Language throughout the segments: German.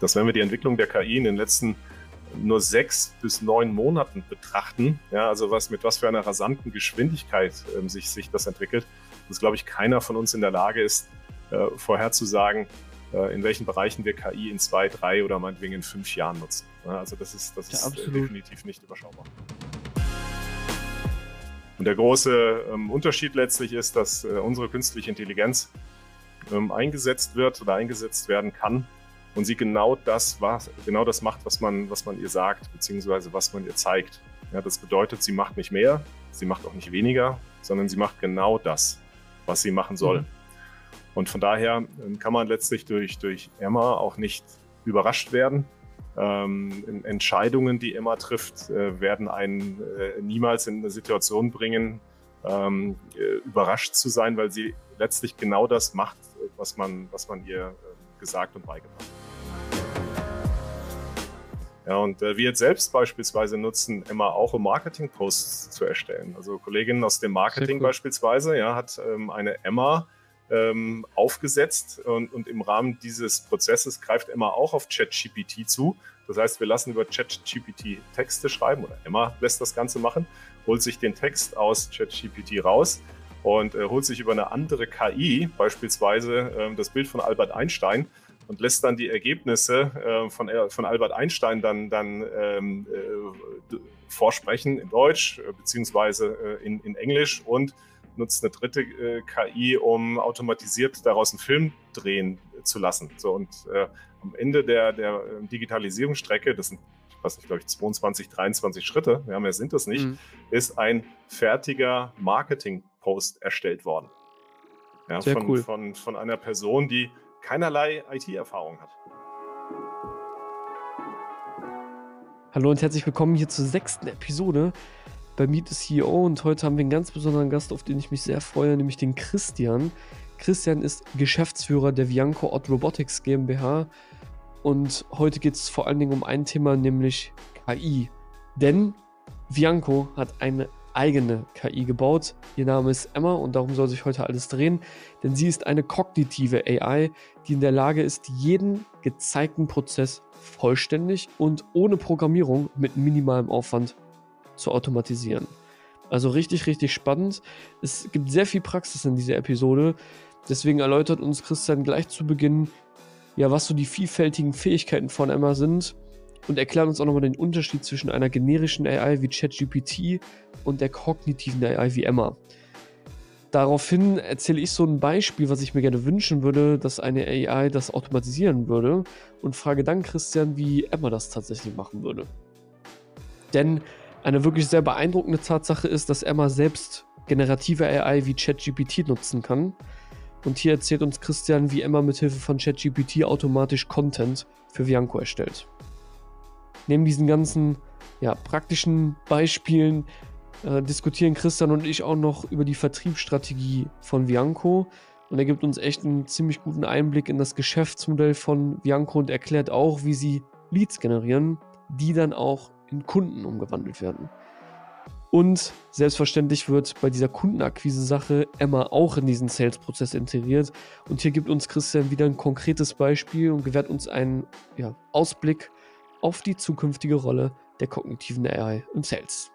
dass wenn wir die Entwicklung der KI in den letzten nur sechs bis neun Monaten betrachten, ja, also was mit was für einer rasanten Geschwindigkeit ähm, sich, sich das entwickelt, dass, glaube ich, keiner von uns in der Lage ist, äh, vorherzusagen, äh, in welchen Bereichen wir KI in zwei, drei oder meinetwegen in fünf Jahren nutzen. Ja, also das ist, das ist ja, definitiv nicht überschaubar. Und der große ähm, Unterschied letztlich ist, dass äh, unsere künstliche Intelligenz ähm, eingesetzt wird oder eingesetzt werden kann und sie genau das, was, genau das macht, was man, was man ihr sagt, beziehungsweise was man ihr zeigt. Ja, das bedeutet, sie macht nicht mehr, sie macht auch nicht weniger, sondern sie macht genau das, was sie machen soll. Mhm. Und von daher ähm, kann man letztlich durch, durch Emma auch nicht überrascht werden. Ähm, Entscheidungen, die Emma trifft, äh, werden einen äh, niemals in eine Situation bringen, ähm, äh, überrascht zu sein, weil sie letztlich genau das macht, was man, was man ihr äh, gesagt und beigebracht hat. Ja, und äh, wir jetzt selbst beispielsweise nutzen immer auch, um Marketing-Posts zu erstellen. Also Kolleginnen aus dem Marketing cool. beispielsweise ja, hat ähm, eine Emma ähm, aufgesetzt und, und im Rahmen dieses Prozesses greift Emma auch auf ChatGPT zu. Das heißt, wir lassen über ChatGPT Texte schreiben oder Emma lässt das Ganze machen, holt sich den Text aus ChatGPT raus und äh, holt sich über eine andere KI, beispielsweise äh, das Bild von Albert Einstein, und lässt dann die Ergebnisse äh, von, äh, von Albert Einstein dann, dann ähm, äh, vorsprechen in Deutsch äh, beziehungsweise in, in Englisch und nutzt eine dritte KI, um automatisiert daraus einen Film drehen zu lassen. So, und am Ende der, der Digitalisierungsstrecke, das sind was ich glaube ich 22, 23 Schritte, ja, mehr sind das nicht, mhm. ist ein fertiger Marketing Post erstellt worden. Ja, Sehr von, cool. von, von einer Person, die keinerlei IT-Erfahrung hat. Hallo und herzlich willkommen hier zur sechsten Episode bei Meet the CEO und heute haben wir einen ganz besonderen Gast, auf den ich mich sehr freue, nämlich den Christian. Christian ist Geschäftsführer der Vianco Odd Robotics GmbH und heute geht es vor allen Dingen um ein Thema, nämlich KI. Denn Vianco hat eine eigene KI gebaut. Ihr Name ist Emma und darum soll sich heute alles drehen, denn sie ist eine kognitive AI, die in der Lage ist, jeden gezeigten Prozess vollständig und ohne Programmierung mit minimalem Aufwand zu automatisieren. Also richtig, richtig spannend. Es gibt sehr viel Praxis in dieser Episode. Deswegen erläutert uns Christian gleich zu Beginn, ja, was so die vielfältigen Fähigkeiten von Emma sind und erklärt uns auch nochmal den Unterschied zwischen einer generischen AI wie ChatGPT und der kognitiven AI wie Emma. Daraufhin erzähle ich so ein Beispiel, was ich mir gerne wünschen würde, dass eine AI das automatisieren würde und frage dann Christian, wie Emma das tatsächlich machen würde. Denn eine wirklich sehr beeindruckende Tatsache ist, dass Emma selbst generative AI wie ChatGPT nutzen kann. Und hier erzählt uns Christian, wie Emma mithilfe von ChatGPT automatisch Content für Vianco erstellt. Neben diesen ganzen ja, praktischen Beispielen äh, diskutieren Christian und ich auch noch über die Vertriebsstrategie von Vianco. Und er gibt uns echt einen ziemlich guten Einblick in das Geschäftsmodell von Vianco und erklärt auch, wie sie Leads generieren, die dann auch in Kunden umgewandelt werden. Und selbstverständlich wird bei dieser Kundenakquise-Sache Emma auch in diesen Sales-Prozess integriert. Und hier gibt uns Christian wieder ein konkretes Beispiel und gewährt uns einen ja, Ausblick auf die zukünftige Rolle der kognitiven AI im Sales.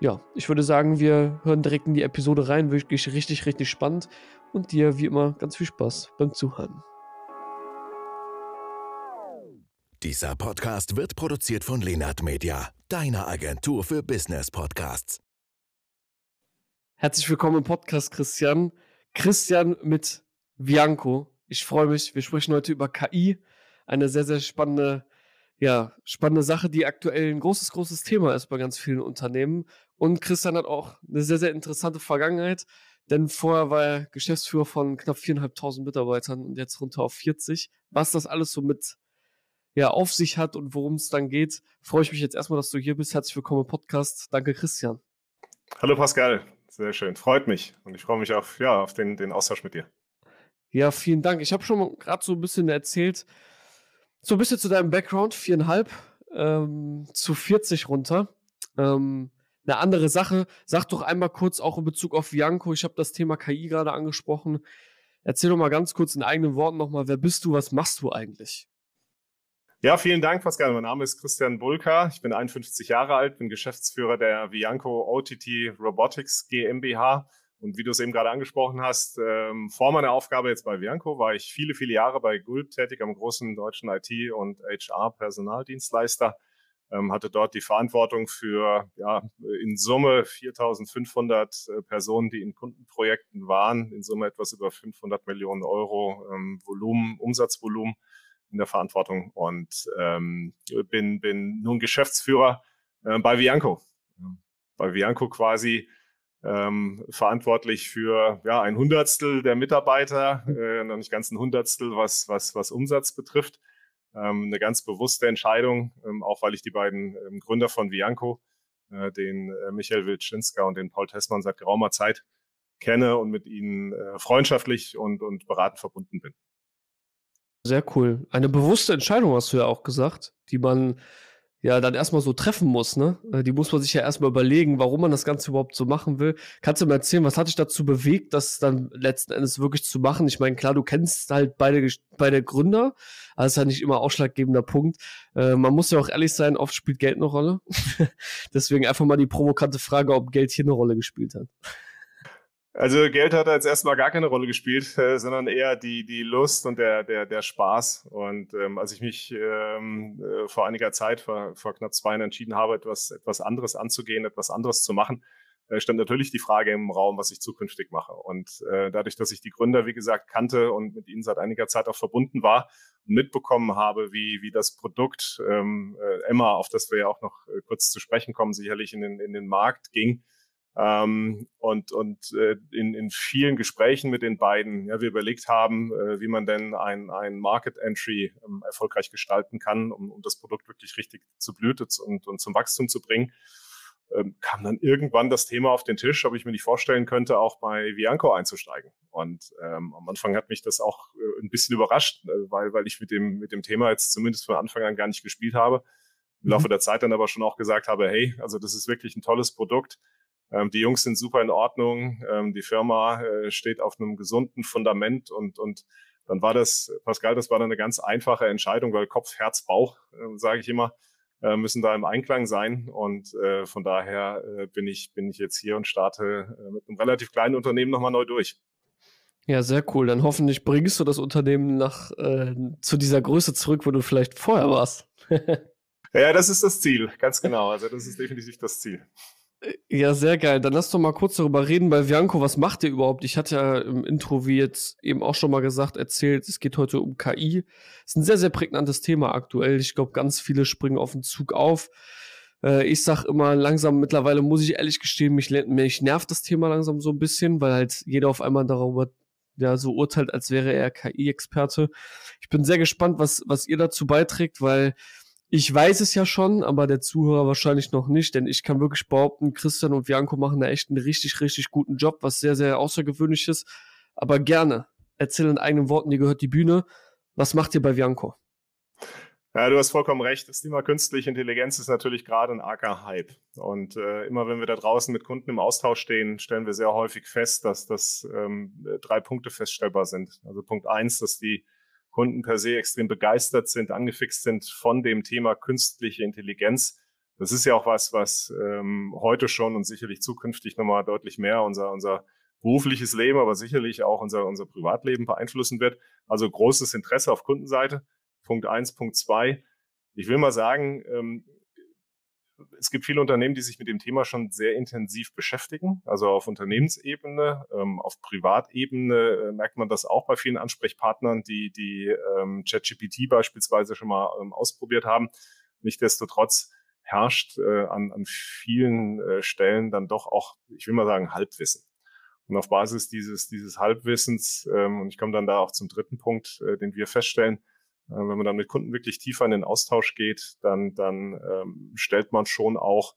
Ja, ich würde sagen, wir hören direkt in die Episode rein, wirklich richtig, richtig spannend und dir wie immer ganz viel Spaß beim Zuhören. Dieser Podcast wird produziert von Lenart Media, deiner Agentur für Business Podcasts. Herzlich willkommen im Podcast, Christian. Christian mit Bianco. Ich freue mich. Wir sprechen heute über KI. Eine sehr, sehr spannende ja, spannende Sache, die aktuell ein großes, großes Thema ist bei ganz vielen Unternehmen. Und Christian hat auch eine sehr, sehr interessante Vergangenheit, denn vorher war er Geschäftsführer von knapp viereinhalbtausend Mitarbeitern und jetzt runter auf 40. Was das alles so mit ja, auf sich hat und worum es dann geht, freue ich mich jetzt erstmal, dass du hier bist. Herzlich willkommen im Podcast. Danke, Christian. Hallo Pascal, sehr schön. Freut mich und ich freue mich auf, ja, auf den, den Austausch mit dir. Ja, vielen Dank. Ich habe schon gerade so ein bisschen erzählt, so ein bisschen zu deinem Background, viereinhalb ähm, zu 40 runter. Ähm, eine andere Sache, sag doch einmal kurz auch in Bezug auf Bianco, ich habe das Thema KI gerade angesprochen. Erzähl doch mal ganz kurz in eigenen Worten nochmal, wer bist du, was machst du eigentlich? Ja, vielen Dank, Pascal. Mein Name ist Christian Bulka. Ich bin 51 Jahre alt, bin Geschäftsführer der Vianco OTT Robotics GmbH. Und wie du es eben gerade angesprochen hast, ähm, vor meiner Aufgabe jetzt bei Vianco war ich viele, viele Jahre bei Gulp tätig, am großen deutschen IT- und HR-Personaldienstleister. Ähm, hatte dort die Verantwortung für ja, in Summe 4500 äh, Personen, die in Kundenprojekten waren, in Summe etwas über 500 Millionen Euro ähm, Volumen, Umsatzvolumen in der Verantwortung und ähm, bin, bin nun Geschäftsführer äh, bei Vianco. Bei Vianco quasi ähm, verantwortlich für ja, ein Hundertstel der Mitarbeiter, äh, noch nicht ganz ein Hundertstel, was, was, was Umsatz betrifft. Ähm, eine ganz bewusste Entscheidung, ähm, auch weil ich die beiden ähm, Gründer von Vianco, äh, den äh, Michael Wilczynska und den Paul Tessmann seit geraumer Zeit kenne und mit ihnen äh, freundschaftlich und, und beratend verbunden bin. Sehr cool. Eine bewusste Entscheidung hast du ja auch gesagt, die man ja dann erstmal so treffen muss, ne? Äh, die muss man sich ja erstmal überlegen, warum man das Ganze überhaupt so machen will. Kannst du mir erzählen, was hat dich dazu bewegt, das dann letzten Endes wirklich zu machen? Ich meine, klar, du kennst halt beide, beide Gründer, das ist ja nicht immer ausschlaggebender Punkt. Äh, man muss ja auch ehrlich sein, oft spielt Geld eine Rolle. Deswegen einfach mal die provokante Frage, ob Geld hier eine Rolle gespielt hat. Also Geld hat jetzt erstmal gar keine Rolle gespielt, äh, sondern eher die, die Lust und der, der, der Spaß. Und ähm, als ich mich ähm, äh, vor einiger Zeit, vor, vor knapp zwei Jahren entschieden habe, etwas, etwas anderes anzugehen, etwas anderes zu machen, äh, stand natürlich die Frage im Raum, was ich zukünftig mache. Und äh, dadurch, dass ich die Gründer, wie gesagt, kannte und mit ihnen seit einiger Zeit auch verbunden war und mitbekommen habe, wie, wie das Produkt ähm, äh, Emma, auf das wir ja auch noch äh, kurz zu sprechen kommen, sicherlich in den, in den Markt ging, ähm, und und äh, in, in vielen Gesprächen mit den beiden, ja, wir überlegt haben, äh, wie man denn ein, ein Market Entry ähm, erfolgreich gestalten kann, um, um das Produkt wirklich richtig zu Blüte und, und zum Wachstum zu bringen, ähm, kam dann irgendwann das Thema auf den Tisch, ob ich mir nicht vorstellen könnte, auch bei Vianco einzusteigen. Und ähm, am Anfang hat mich das auch äh, ein bisschen überrascht, äh, weil, weil ich mit dem, mit dem Thema jetzt zumindest von Anfang an gar nicht gespielt habe. Im Laufe mhm. der Zeit dann aber schon auch gesagt habe, hey, also das ist wirklich ein tolles Produkt ähm, die Jungs sind super in Ordnung. Ähm, die Firma äh, steht auf einem gesunden Fundament und, und dann war das, Pascal, das war dann eine ganz einfache Entscheidung, weil Kopf, Herz, Bauch, äh, sage ich immer, äh, müssen da im Einklang sein. Und äh, von daher äh, bin, ich, bin ich jetzt hier und starte äh, mit einem relativ kleinen Unternehmen nochmal neu durch. Ja, sehr cool. Dann hoffentlich bringst du das Unternehmen nach äh, zu dieser Größe zurück, wo du vielleicht vorher warst. ja, das ist das Ziel, ganz genau. Also das ist definitiv das Ziel. Ja, sehr geil. Dann lass doch mal kurz darüber reden bei Bianco. Was macht ihr überhaupt? Ich hatte ja im Intro, wie jetzt eben auch schon mal gesagt, erzählt, es geht heute um KI. Ist ein sehr, sehr prägnantes Thema aktuell. Ich glaube, ganz viele springen auf den Zug auf. Äh, ich sag immer langsam, mittlerweile muss ich ehrlich gestehen, mich, mich nervt das Thema langsam so ein bisschen, weil halt jeder auf einmal darüber ja, so urteilt, als wäre er KI-Experte. Ich bin sehr gespannt, was, was ihr dazu beiträgt, weil ich weiß es ja schon, aber der Zuhörer wahrscheinlich noch nicht, denn ich kann wirklich behaupten, Christian und Bianco machen da echt einen richtig, richtig guten Job, was sehr, sehr außergewöhnlich ist. Aber gerne, erzähl in eigenen Worten, dir gehört die Bühne. Was macht ihr bei Bianco? Ja, du hast vollkommen recht. Das Thema künstliche Intelligenz ist natürlich gerade ein arger Hype. Und äh, immer wenn wir da draußen mit Kunden im Austausch stehen, stellen wir sehr häufig fest, dass das ähm, drei Punkte feststellbar sind. Also Punkt eins, dass die Kunden per se extrem begeistert sind, angefixt sind von dem Thema künstliche Intelligenz. Das ist ja auch was, was ähm, heute schon und sicherlich zukünftig nochmal deutlich mehr unser, unser berufliches Leben, aber sicherlich auch unser, unser Privatleben beeinflussen wird. Also großes Interesse auf Kundenseite. Punkt eins, Punkt zwei. Ich will mal sagen, ähm, es gibt viele Unternehmen, die sich mit dem Thema schon sehr intensiv beschäftigen. Also auf Unternehmensebene, ähm, auf Privatebene äh, merkt man das auch bei vielen Ansprechpartnern, die die ähm, ChatGPT beispielsweise schon mal ähm, ausprobiert haben. Nichtsdestotrotz herrscht äh, an, an vielen äh, Stellen dann doch auch, ich will mal sagen, Halbwissen. Und auf Basis dieses, dieses Halbwissens, ähm, und ich komme dann da auch zum dritten Punkt, äh, den wir feststellen, wenn man dann mit Kunden wirklich tiefer in den Austausch geht, dann, dann ähm, stellt man schon auch,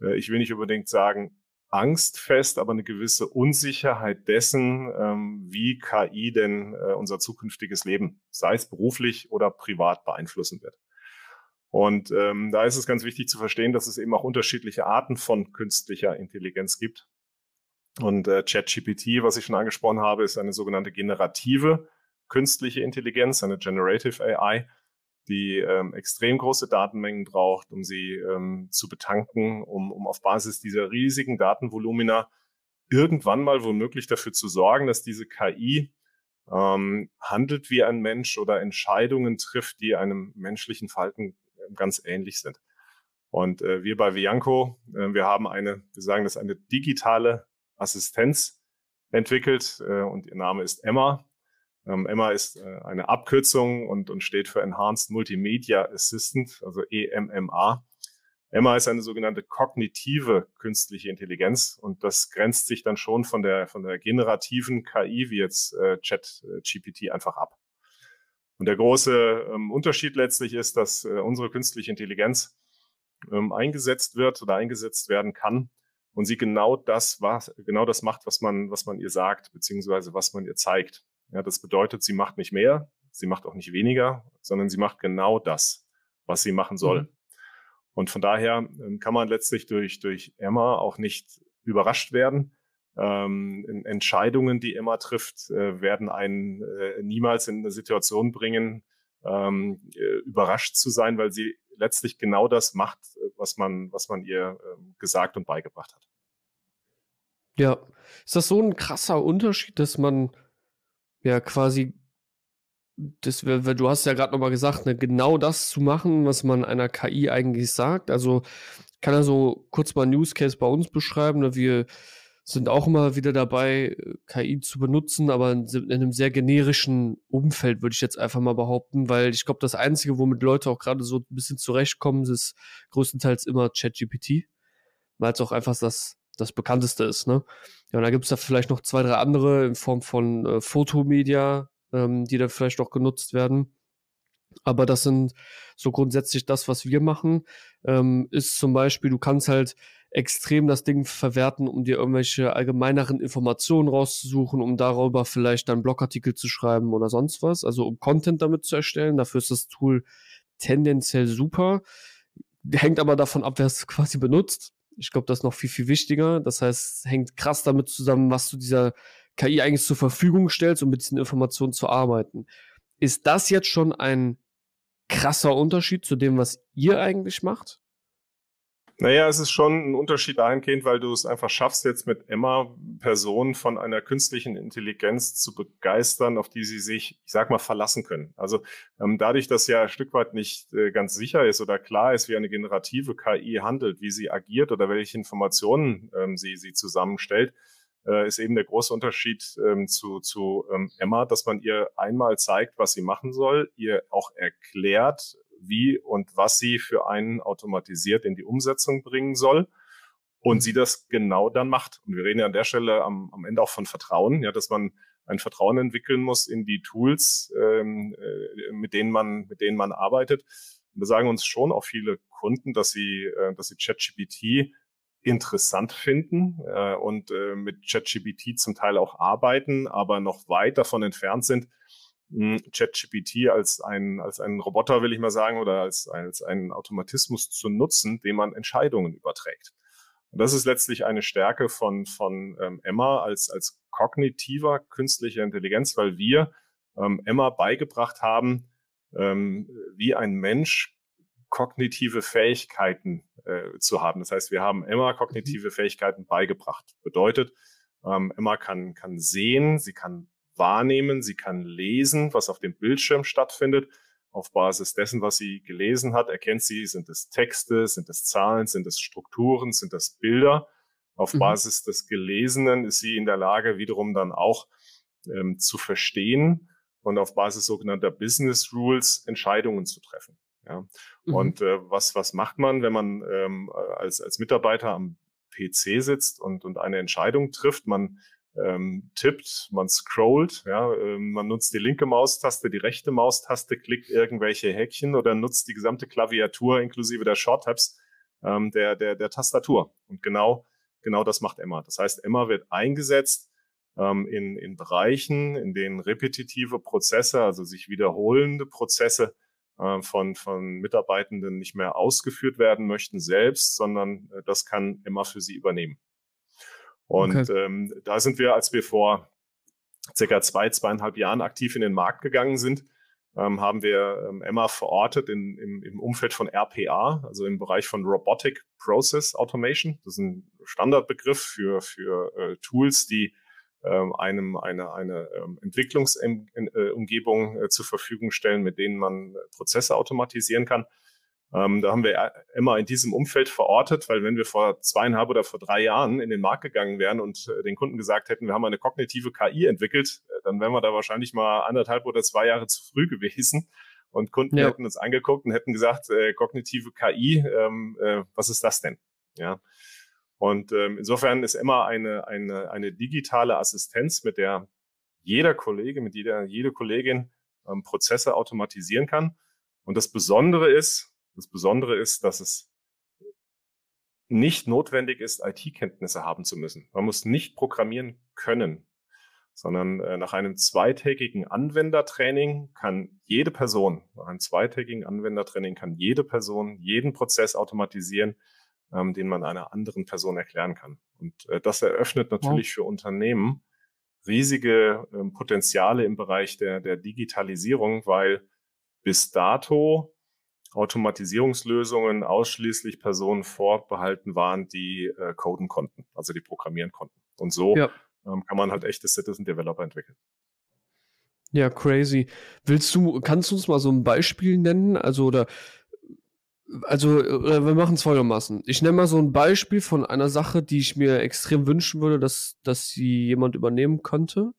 äh, ich will nicht unbedingt sagen, Angst fest, aber eine gewisse Unsicherheit dessen, ähm, wie KI denn äh, unser zukünftiges Leben, sei es beruflich oder privat, beeinflussen wird. Und ähm, da ist es ganz wichtig zu verstehen, dass es eben auch unterschiedliche Arten von künstlicher Intelligenz gibt. Und äh, ChatGPT, was ich schon angesprochen habe, ist eine sogenannte generative künstliche Intelligenz, eine Generative AI. die ähm, extrem große Datenmengen braucht, um sie ähm, zu betanken, um, um auf Basis dieser riesigen Datenvolumina irgendwann mal womöglich dafür zu sorgen, dass diese KI ähm, handelt wie ein Mensch oder Entscheidungen trifft, die einem menschlichen Verhalten ähm, ganz ähnlich sind. Und äh, wir bei Vianco, äh, wir haben eine, wir sagen das eine digitale Assistenz entwickelt äh, und ihr Name ist Emma. Ähm, Emma ist äh, eine Abkürzung und, und steht für Enhanced Multimedia Assistant, also EMMA. Emma ist eine sogenannte kognitive künstliche Intelligenz und das grenzt sich dann schon von der, von der generativen KI wie jetzt äh, Chat-GPT einfach ab. Und der große ähm, Unterschied letztlich ist, dass äh, unsere künstliche Intelligenz ähm, eingesetzt wird oder eingesetzt werden kann und sie genau das, was, genau das macht, was man, was man ihr sagt, beziehungsweise was man ihr zeigt. Ja, das bedeutet, sie macht nicht mehr, sie macht auch nicht weniger, sondern sie macht genau das, was sie machen soll. Mhm. Und von daher ähm, kann man letztlich durch, durch Emma auch nicht überrascht werden. Ähm, Entscheidungen, die Emma trifft, äh, werden einen äh, niemals in eine Situation bringen, ähm, äh, überrascht zu sein, weil sie letztlich genau das macht, was man, was man ihr äh, gesagt und beigebracht hat. Ja, ist das so ein krasser Unterschied, dass man ja quasi das, du hast ja gerade nochmal gesagt, ne, genau das zu machen, was man einer KI eigentlich sagt. Also kann er so kurz mal einen Use Case bei uns beschreiben. Ne? Wir sind auch immer wieder dabei, KI zu benutzen, aber in, in einem sehr generischen Umfeld, würde ich jetzt einfach mal behaupten, weil ich glaube, das Einzige, womit Leute auch gerade so ein bisschen zurechtkommen, ist größtenteils immer ChatGPT, weil es auch einfach das, das bekannteste ist. Ne? Ja, und da gibt es da vielleicht noch zwei, drei andere in Form von äh, Fotomedia, ähm, die dann vielleicht auch genutzt werden. Aber das sind so grundsätzlich das, was wir machen, ähm, ist zum Beispiel, du kannst halt extrem das Ding verwerten, um dir irgendwelche allgemeineren Informationen rauszusuchen, um darüber vielleicht dann Blogartikel zu schreiben oder sonst was, also um Content damit zu erstellen. Dafür ist das Tool tendenziell super. Hängt aber davon ab, wer es quasi benutzt. Ich glaube, das ist noch viel, viel wichtiger. Das heißt, hängt krass damit zusammen, was du dieser KI eigentlich zur Verfügung stellst, um mit diesen Informationen zu arbeiten. Ist das jetzt schon ein krasser Unterschied zu dem, was ihr eigentlich macht? Naja, es ist schon ein Unterschied dahingehend, weil du es einfach schaffst, jetzt mit Emma Personen von einer künstlichen Intelligenz zu begeistern, auf die sie sich, ich sag mal, verlassen können. Also ähm, dadurch, dass ja ein Stück weit nicht äh, ganz sicher ist oder klar ist, wie eine generative KI handelt, wie sie agiert oder welche Informationen ähm, sie, sie zusammenstellt, äh, ist eben der große Unterschied ähm, zu, zu ähm, Emma, dass man ihr einmal zeigt, was sie machen soll, ihr auch erklärt, wie und was sie für einen automatisiert in die Umsetzung bringen soll und sie das genau dann macht. Und wir reden ja an der Stelle am, am Ende auch von Vertrauen, ja, dass man ein Vertrauen entwickeln muss in die Tools, ähm, äh, mit denen man, mit denen man arbeitet. Und da sagen uns schon auch viele Kunden, dass sie, äh, dass sie ChatGPT interessant finden äh, und äh, mit ChatGPT zum Teil auch arbeiten, aber noch weit davon entfernt sind, ChatGPT als ein als einen Roboter will ich mal sagen oder als als einen Automatismus zu nutzen, dem man Entscheidungen überträgt. Und das ist letztlich eine Stärke von von ähm, Emma als als kognitiver künstlicher Intelligenz, weil wir ähm, Emma beigebracht haben, ähm, wie ein Mensch kognitive Fähigkeiten äh, zu haben. Das heißt, wir haben Emma mhm. kognitive Fähigkeiten beigebracht. Bedeutet, ähm, Emma kann, kann sehen, sie kann wahrnehmen, sie kann lesen, was auf dem Bildschirm stattfindet. Auf Basis dessen, was sie gelesen hat, erkennt sie, sind es Texte, sind es Zahlen, sind es Strukturen, sind es Bilder. Auf mhm. Basis des Gelesenen ist sie in der Lage, wiederum dann auch ähm, zu verstehen und auf Basis sogenannter Business Rules Entscheidungen zu treffen. Ja. Mhm. Und äh, was, was macht man, wenn man ähm, als, als Mitarbeiter am PC sitzt und, und eine Entscheidung trifft? Man ähm, tippt, man scrollt, ja, ähm, man nutzt die linke Maustaste, die rechte Maustaste, klickt irgendwelche Häkchen oder nutzt die gesamte Klaviatur inklusive der Shorttabs ähm, der, der, der Tastatur. Und genau, genau das macht Emma. Das heißt, Emma wird eingesetzt ähm, in, in Bereichen, in denen repetitive Prozesse, also sich wiederholende Prozesse äh, von, von Mitarbeitenden nicht mehr ausgeführt werden möchten selbst, sondern äh, das kann immer für sie übernehmen. Und okay. ähm, da sind wir, als wir vor circa zwei, zweieinhalb Jahren aktiv in den Markt gegangen sind, ähm, haben wir ähm, Emma verortet in, im, im Umfeld von RPA, also im Bereich von Robotic Process Automation. Das ist ein Standardbegriff für, für äh, Tools, die ähm, einem eine, eine ähm, Entwicklungsumgebung äh, zur Verfügung stellen, mit denen man Prozesse automatisieren kann. Ähm, da haben wir immer in diesem Umfeld verortet, weil wenn wir vor zweieinhalb oder vor drei Jahren in den Markt gegangen wären und äh, den Kunden gesagt hätten, wir haben eine kognitive KI entwickelt, äh, dann wären wir da wahrscheinlich mal anderthalb oder zwei Jahre zu früh gewesen. Und Kunden ja. hätten uns angeguckt und hätten gesagt, äh, kognitive KI, ähm, äh, was ist das denn? Ja. Und ähm, insofern ist immer eine, eine, eine digitale Assistenz, mit der jeder Kollege, mit jeder, jede Kollegin ähm, Prozesse automatisieren kann. Und das Besondere ist, das Besondere ist, dass es nicht notwendig ist, IT-Kenntnisse haben zu müssen. Man muss nicht programmieren können, sondern äh, nach einem zweitägigen Anwendertraining kann jede Person, nach einem zweitägigen Anwendertraining kann jede Person jeden Prozess automatisieren, ähm, den man einer anderen Person erklären kann. Und äh, das eröffnet natürlich ja. für Unternehmen riesige äh, Potenziale im Bereich der, der Digitalisierung, weil bis dato Automatisierungslösungen ausschließlich Personen vorbehalten waren, die äh, coden konnten, also die programmieren konnten. Und so ja. ähm, kann man halt echte Citizen Developer entwickeln. Ja, crazy. Willst du, kannst du uns mal so ein Beispiel nennen? Also, oder, also, oder wir machen es folgendermaßen. Ich nenne mal so ein Beispiel von einer Sache, die ich mir extrem wünschen würde, dass, dass sie jemand übernehmen könnte.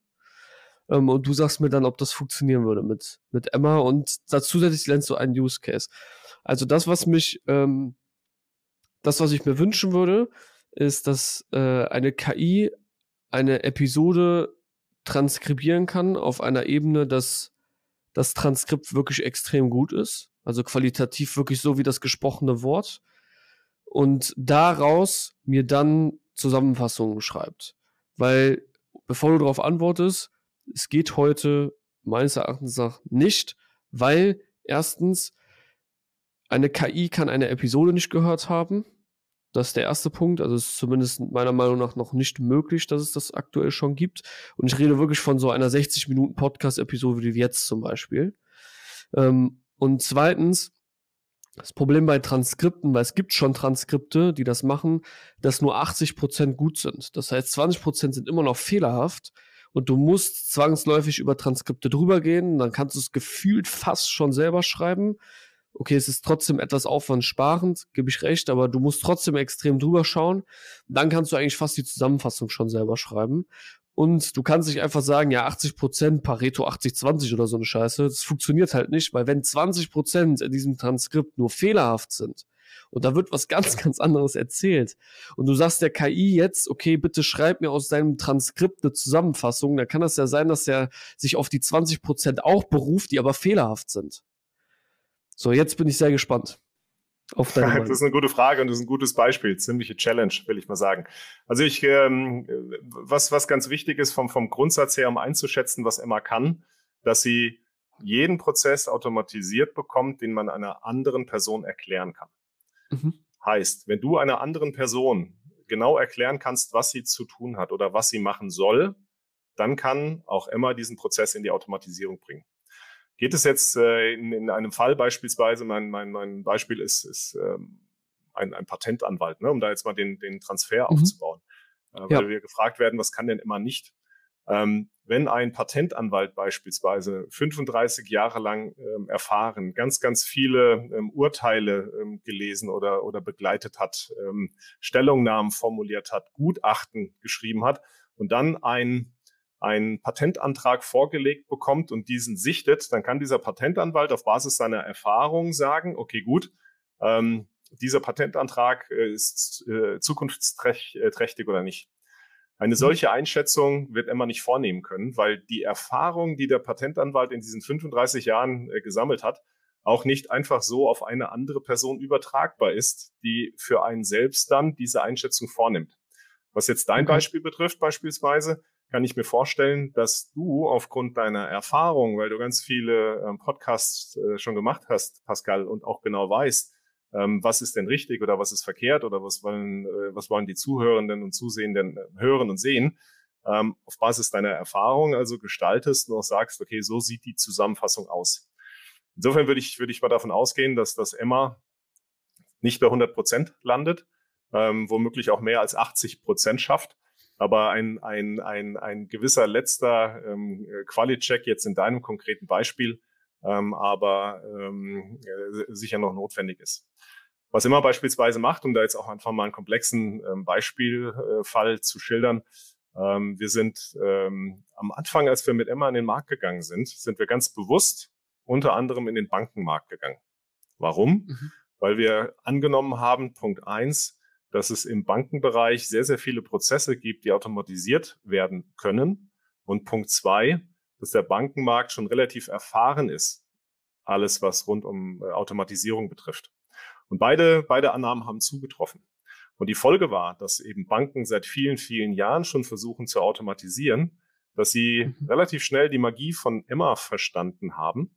Ähm, und du sagst mir dann, ob das funktionieren würde mit, mit Emma und dazu zusätzlich lernst du einen Use Case. Also das, was mich, ähm, das, was ich mir wünschen würde, ist, dass äh, eine KI eine Episode transkribieren kann auf einer Ebene, dass das Transkript wirklich extrem gut ist. Also qualitativ wirklich so wie das gesprochene Wort. Und daraus mir dann Zusammenfassungen schreibt. Weil, bevor du darauf antwortest, es geht heute meines Erachtens nach nicht, weil erstens eine KI kann eine Episode nicht gehört haben. Das ist der erste Punkt. Also es ist zumindest meiner Meinung nach noch nicht möglich, dass es das aktuell schon gibt. Und ich rede wirklich von so einer 60 Minuten Podcast-Episode wie jetzt zum Beispiel. Ähm, und zweitens, das Problem bei Transkripten, weil es gibt schon Transkripte, die das machen, dass nur 80% gut sind. Das heißt, 20% sind immer noch fehlerhaft und du musst zwangsläufig über Transkripte drüber gehen, dann kannst du es gefühlt fast schon selber schreiben. Okay, es ist trotzdem etwas aufwandsparend, gebe ich recht, aber du musst trotzdem extrem drüber schauen. Dann kannst du eigentlich fast die Zusammenfassung schon selber schreiben. Und du kannst nicht einfach sagen, ja, 80 Prozent, Pareto 80-20 oder so eine Scheiße. Das funktioniert halt nicht, weil wenn 20 Prozent in diesem Transkript nur fehlerhaft sind, und da wird was ganz, ganz anderes erzählt. Und du sagst der KI jetzt, okay, bitte schreib mir aus deinem Transkript eine Zusammenfassung. Da kann es ja sein, dass er sich auf die 20 Prozent auch beruft, die aber fehlerhaft sind. So, jetzt bin ich sehr gespannt. Auf deine das ist eine gute Frage und das ist ein gutes Beispiel, ziemliche Challenge, will ich mal sagen. Also ich, ähm, was, was ganz wichtig ist vom, vom Grundsatz her, um einzuschätzen, was Emma kann, dass sie jeden Prozess automatisiert bekommt, den man einer anderen Person erklären kann. Mhm. Heißt, wenn du einer anderen Person genau erklären kannst, was sie zu tun hat oder was sie machen soll, dann kann auch Emma diesen Prozess in die Automatisierung bringen. Geht es jetzt äh, in, in, einem Fall beispielsweise, mein, mein, mein Beispiel ist, ist ähm, ein, ein Patentanwalt, ne, um da jetzt mal den, den Transfer mhm. aufzubauen. Äh, weil ja. wir gefragt werden, was kann denn Emma nicht? Ähm, wenn ein Patentanwalt beispielsweise 35 Jahre lang ähm, erfahren, ganz, ganz viele ähm, Urteile ähm, gelesen oder, oder begleitet hat, ähm, Stellungnahmen formuliert hat, Gutachten geschrieben hat und dann ein einen Patentantrag vorgelegt bekommt und diesen sichtet, dann kann dieser Patentanwalt auf Basis seiner Erfahrung sagen, okay, gut, ähm, dieser Patentantrag äh, ist äh, zukunftsträchtig oder nicht. Eine mhm. solche Einschätzung wird Emma nicht vornehmen können, weil die Erfahrung, die der Patentanwalt in diesen 35 Jahren äh, gesammelt hat, auch nicht einfach so auf eine andere Person übertragbar ist, die für einen selbst dann diese Einschätzung vornimmt. Was jetzt dein okay. Beispiel betrifft, beispielsweise, kann ich mir vorstellen, dass du aufgrund deiner Erfahrung, weil du ganz viele ähm, Podcasts äh, schon gemacht hast, Pascal, und auch genau weißt, ähm, was ist denn richtig oder was ist verkehrt oder was wollen, äh, was wollen die Zuhörenden und Zusehenden äh, hören und sehen, ähm, auf Basis deiner Erfahrung also gestaltest und auch sagst, okay, so sieht die Zusammenfassung aus. Insofern würde ich, würde ich mal davon ausgehen, dass das Emma nicht bei 100 Prozent landet, ähm, womöglich auch mehr als 80 Prozent schafft. Aber ein, ein, ein, ein gewisser letzter ähm, Quali-Check jetzt in deinem konkreten Beispiel, ähm, aber ähm, äh, sicher noch notwendig ist. Was immer beispielsweise macht, um da jetzt auch einfach mal einen komplexen ähm, Beispielfall zu schildern, ähm, wir sind ähm, am Anfang, als wir mit Emma in den Markt gegangen sind, sind wir ganz bewusst unter anderem in den Bankenmarkt gegangen. Warum? Mhm. Weil wir angenommen haben, Punkt eins, dass es im Bankenbereich sehr, sehr viele Prozesse gibt, die automatisiert werden können. Und Punkt zwei, dass der Bankenmarkt schon relativ erfahren ist, alles was rund um äh, Automatisierung betrifft. Und beide, beide Annahmen haben zugetroffen. Und die Folge war, dass eben Banken seit vielen, vielen Jahren schon versuchen zu automatisieren, dass sie mhm. relativ schnell die Magie von Emma verstanden haben,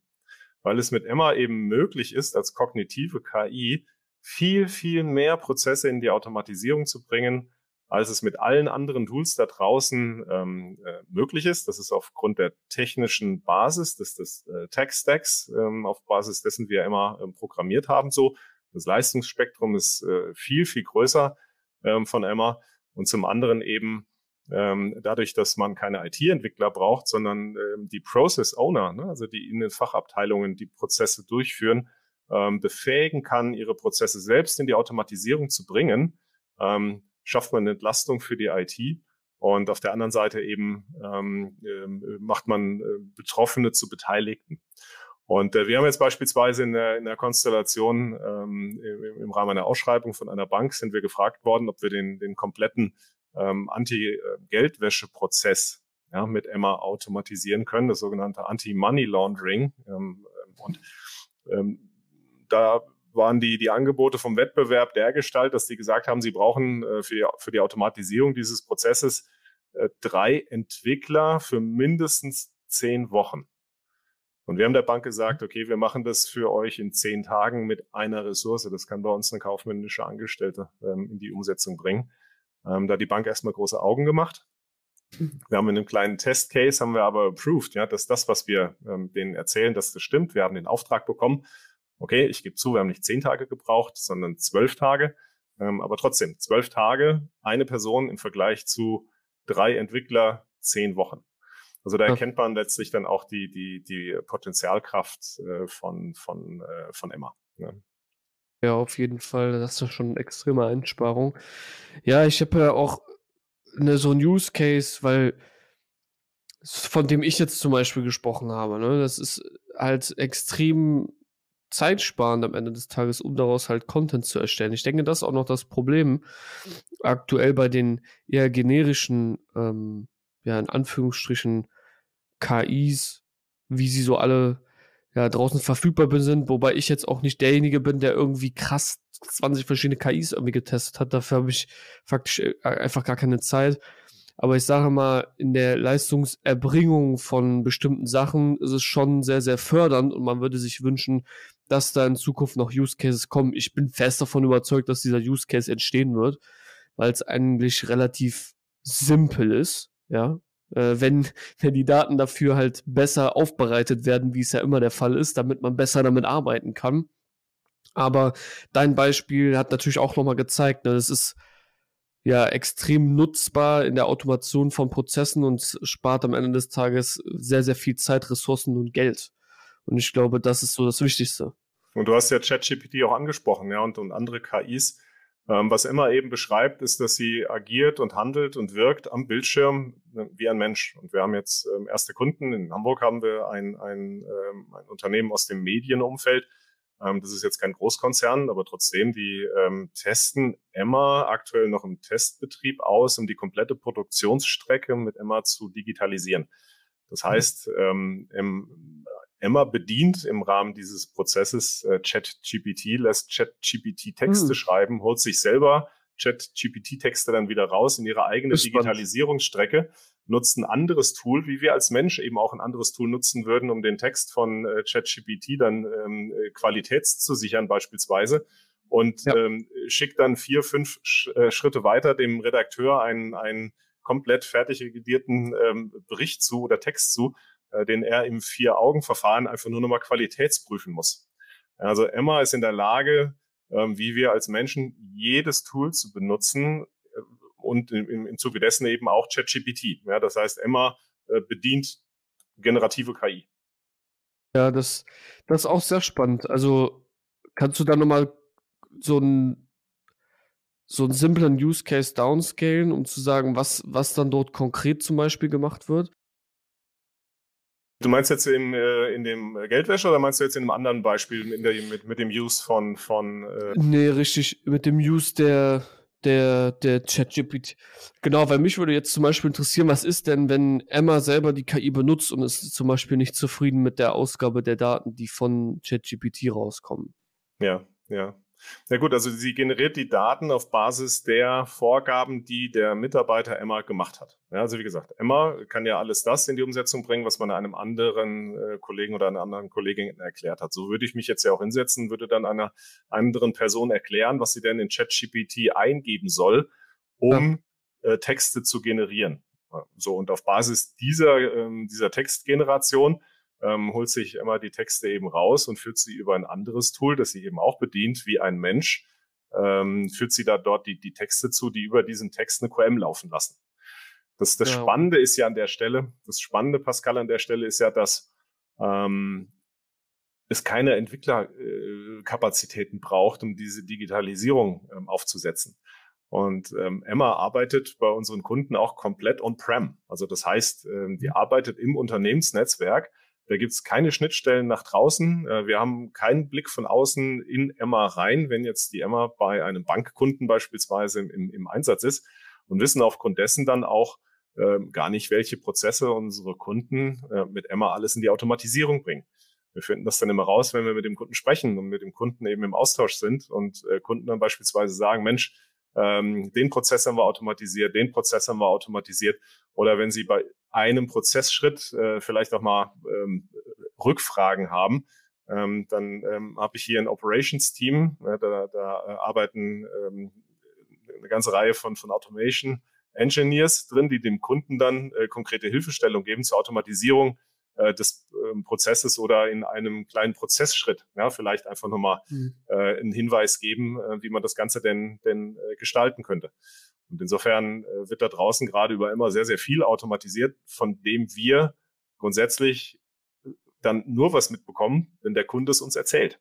weil es mit Emma eben möglich ist, als kognitive KI viel, viel mehr Prozesse in die Automatisierung zu bringen, als es mit allen anderen Tools da draußen ähm, äh, möglich ist. Das ist aufgrund der technischen Basis des, des äh, Tech-Stacks, ähm, auf Basis dessen wir immer ähm, programmiert haben, so das Leistungsspektrum ist äh, viel, viel größer ähm, von Emma. Und zum anderen eben ähm, dadurch, dass man keine IT-Entwickler braucht, sondern ähm, die Process Owner, ne, also die in den Fachabteilungen die Prozesse durchführen, ähm, befähigen kann, ihre Prozesse selbst in die Automatisierung zu bringen, ähm, schafft man Entlastung für die IT. Und auf der anderen Seite eben ähm, äh, macht man äh, Betroffene zu Beteiligten. Und äh, wir haben jetzt beispielsweise in der, in der Konstellation ähm, im, im, Rahmen einer Ausschreibung von einer Bank sind wir gefragt worden, ob wir den, den kompletten ähm, Anti-Geldwäsche-Prozess ja, mit Emma automatisieren können, das sogenannte Anti-Money Laundering. Ähm, und ähm, da waren die, die Angebote vom Wettbewerb dergestalt, dass die gesagt haben, sie brauchen äh, für, die, für die Automatisierung dieses Prozesses äh, drei Entwickler für mindestens zehn Wochen. Und wir haben der Bank gesagt, okay, wir machen das für euch in zehn Tagen mit einer Ressource. Das kann bei uns eine kaufmännische Angestellte ähm, in die Umsetzung bringen. Ähm, da die Bank erstmal große Augen gemacht. Wir haben in einem kleinen Testcase haben wir aber approved, ja, dass das, was wir ähm, denen erzählen, dass das stimmt. Wir haben den Auftrag bekommen. Okay, ich gebe zu, wir haben nicht zehn Tage gebraucht, sondern zwölf Tage. Ähm, aber trotzdem, zwölf Tage, eine Person im Vergleich zu drei Entwickler, zehn Wochen. Also da erkennt man letztlich dann auch die, die, die Potenzialkraft äh, von, von, äh, von Emma. Ne? Ja, auf jeden Fall. Das ist schon eine extreme Einsparung. Ja, ich habe ja auch eine, so ein Use Case, weil von dem ich jetzt zum Beispiel gesprochen habe, ne, das ist halt extrem zeitsparend am Ende des Tages, um daraus halt Content zu erstellen. Ich denke, das ist auch noch das Problem aktuell bei den eher generischen ähm, ja, in Anführungsstrichen KIs, wie sie so alle ja, draußen verfügbar sind, wobei ich jetzt auch nicht derjenige bin, der irgendwie krass 20 verschiedene KIs irgendwie getestet hat. Dafür habe ich faktisch äh, einfach gar keine Zeit. Aber ich sage mal, in der Leistungserbringung von bestimmten Sachen ist es schon sehr, sehr fördernd und man würde sich wünschen, dass da in Zukunft noch Use Cases kommen. Ich bin fest davon überzeugt, dass dieser Use Case entstehen wird, weil es eigentlich relativ simpel ist ja. Äh, wenn, wenn die Daten dafür halt besser aufbereitet werden, wie es ja immer der Fall ist, damit man besser damit arbeiten kann. Aber dein Beispiel hat natürlich auch nochmal gezeigt, ne, das ist ja extrem nutzbar in der Automation von Prozessen und spart am Ende des Tages sehr, sehr viel Zeit, Ressourcen und Geld. Und ich glaube, das ist so das Wichtigste. Und du hast ja ChatGPT auch angesprochen, ja, und, und andere KIs. Ähm, was Emma eben beschreibt, ist, dass sie agiert und handelt und wirkt am Bildschirm äh, wie ein Mensch. Und wir haben jetzt ähm, erste Kunden. In Hamburg haben wir ein, ein, ähm, ein Unternehmen aus dem Medienumfeld. Das ist jetzt kein Großkonzern, aber trotzdem, die testen Emma aktuell noch im Testbetrieb aus, um die komplette Produktionsstrecke mit Emma zu digitalisieren. Das heißt, ähm, im Emma bedient im Rahmen dieses Prozesses äh, ChatGPT, lässt ChatGPT Texte mhm. schreiben, holt sich selber ChatGPT-Texte dann wieder raus in ihre eigene Digitalisierungsstrecke, nutzt ein anderes Tool, wie wir als Mensch eben auch ein anderes Tool nutzen würden, um den Text von äh, ChatGPT dann ähm, äh, qualitätszusichern beispielsweise und ja. ähm, schickt dann vier, fünf Sch äh, Schritte weiter dem Redakteur einen, einen komplett fertig redigierten ähm, Bericht zu oder Text zu, äh, den er im Vier-Augen-Verfahren einfach nur nochmal qualitätsprüfen muss. Also Emma ist in der Lage, ähm, wie wir als Menschen jedes Tool zu benutzen und im, im Zuge dessen eben auch ChatGPT. Ja, das heißt, Emma äh, bedient generative KI. Ja, das, das ist auch sehr spannend. Also kannst du da nochmal so einen so einen simplen Use Case downscalen, um zu sagen, was, was dann dort konkret zum Beispiel gemacht wird? Du meinst jetzt im, äh, in dem Geldwäsche oder meinst du jetzt in einem anderen Beispiel der, mit, mit dem Use von. von äh nee, richtig, mit dem Use der, der, der ChatGPT. Genau, weil mich würde jetzt zum Beispiel interessieren, was ist denn, wenn Emma selber die KI benutzt und ist zum Beispiel nicht zufrieden mit der Ausgabe der Daten, die von ChatGPT rauskommen? Ja, ja. Ja gut, also sie generiert die Daten auf Basis der Vorgaben, die der Mitarbeiter Emma gemacht hat. Ja, also wie gesagt, Emma kann ja alles das in die Umsetzung bringen, was man einem anderen äh, Kollegen oder einer anderen Kollegin erklärt hat. So würde ich mich jetzt ja auch hinsetzen, würde dann einer anderen Person erklären, was sie denn in ChatGPT eingeben soll, um ja. äh, Texte zu generieren. So, und auf Basis dieser, ähm, dieser Textgeneration ähm, holt sich immer die Texte eben raus und führt sie über ein anderes Tool, das sie eben auch bedient, wie ein Mensch, ähm, führt sie da dort die, die Texte zu, die über diesen Text eine QM laufen lassen. Das, das ja. Spannende ist ja an der Stelle, das Spannende, Pascal, an der Stelle ist ja, dass ähm, es keine Entwicklerkapazitäten äh, braucht, um diese Digitalisierung ähm, aufzusetzen. Und ähm, Emma arbeitet bei unseren Kunden auch komplett on-prem. Also das heißt, ähm, die mhm. arbeitet im Unternehmensnetzwerk da gibt es keine Schnittstellen nach draußen. Äh, wir haben keinen Blick von außen in Emma rein, wenn jetzt die Emma bei einem Bankkunden beispielsweise im, im Einsatz ist und wissen aufgrund dessen dann auch äh, gar nicht, welche Prozesse unsere Kunden äh, mit Emma alles in die Automatisierung bringen. Wir finden das dann immer raus, wenn wir mit dem Kunden sprechen und mit dem Kunden eben im Austausch sind und äh, Kunden dann beispielsweise sagen, Mensch, ähm, den Prozess haben wir automatisiert, den Prozess haben wir automatisiert. Oder wenn Sie bei einem Prozessschritt äh, vielleicht auch mal ähm, Rückfragen haben, ähm, dann ähm, habe ich hier ein Operations-Team. Äh, da, da äh, arbeiten ähm, eine ganze Reihe von, von Automation Engineers drin, die dem Kunden dann äh, konkrete Hilfestellung geben zur Automatisierung äh, des äh, Prozesses oder in einem kleinen Prozessschritt. Ja, vielleicht einfach nochmal mhm. äh, einen Hinweis geben, äh, wie man das Ganze denn, denn äh, gestalten könnte. Und insofern äh, wird da draußen gerade über immer sehr, sehr viel automatisiert, von dem wir grundsätzlich dann nur was mitbekommen, wenn der Kunde es uns erzählt.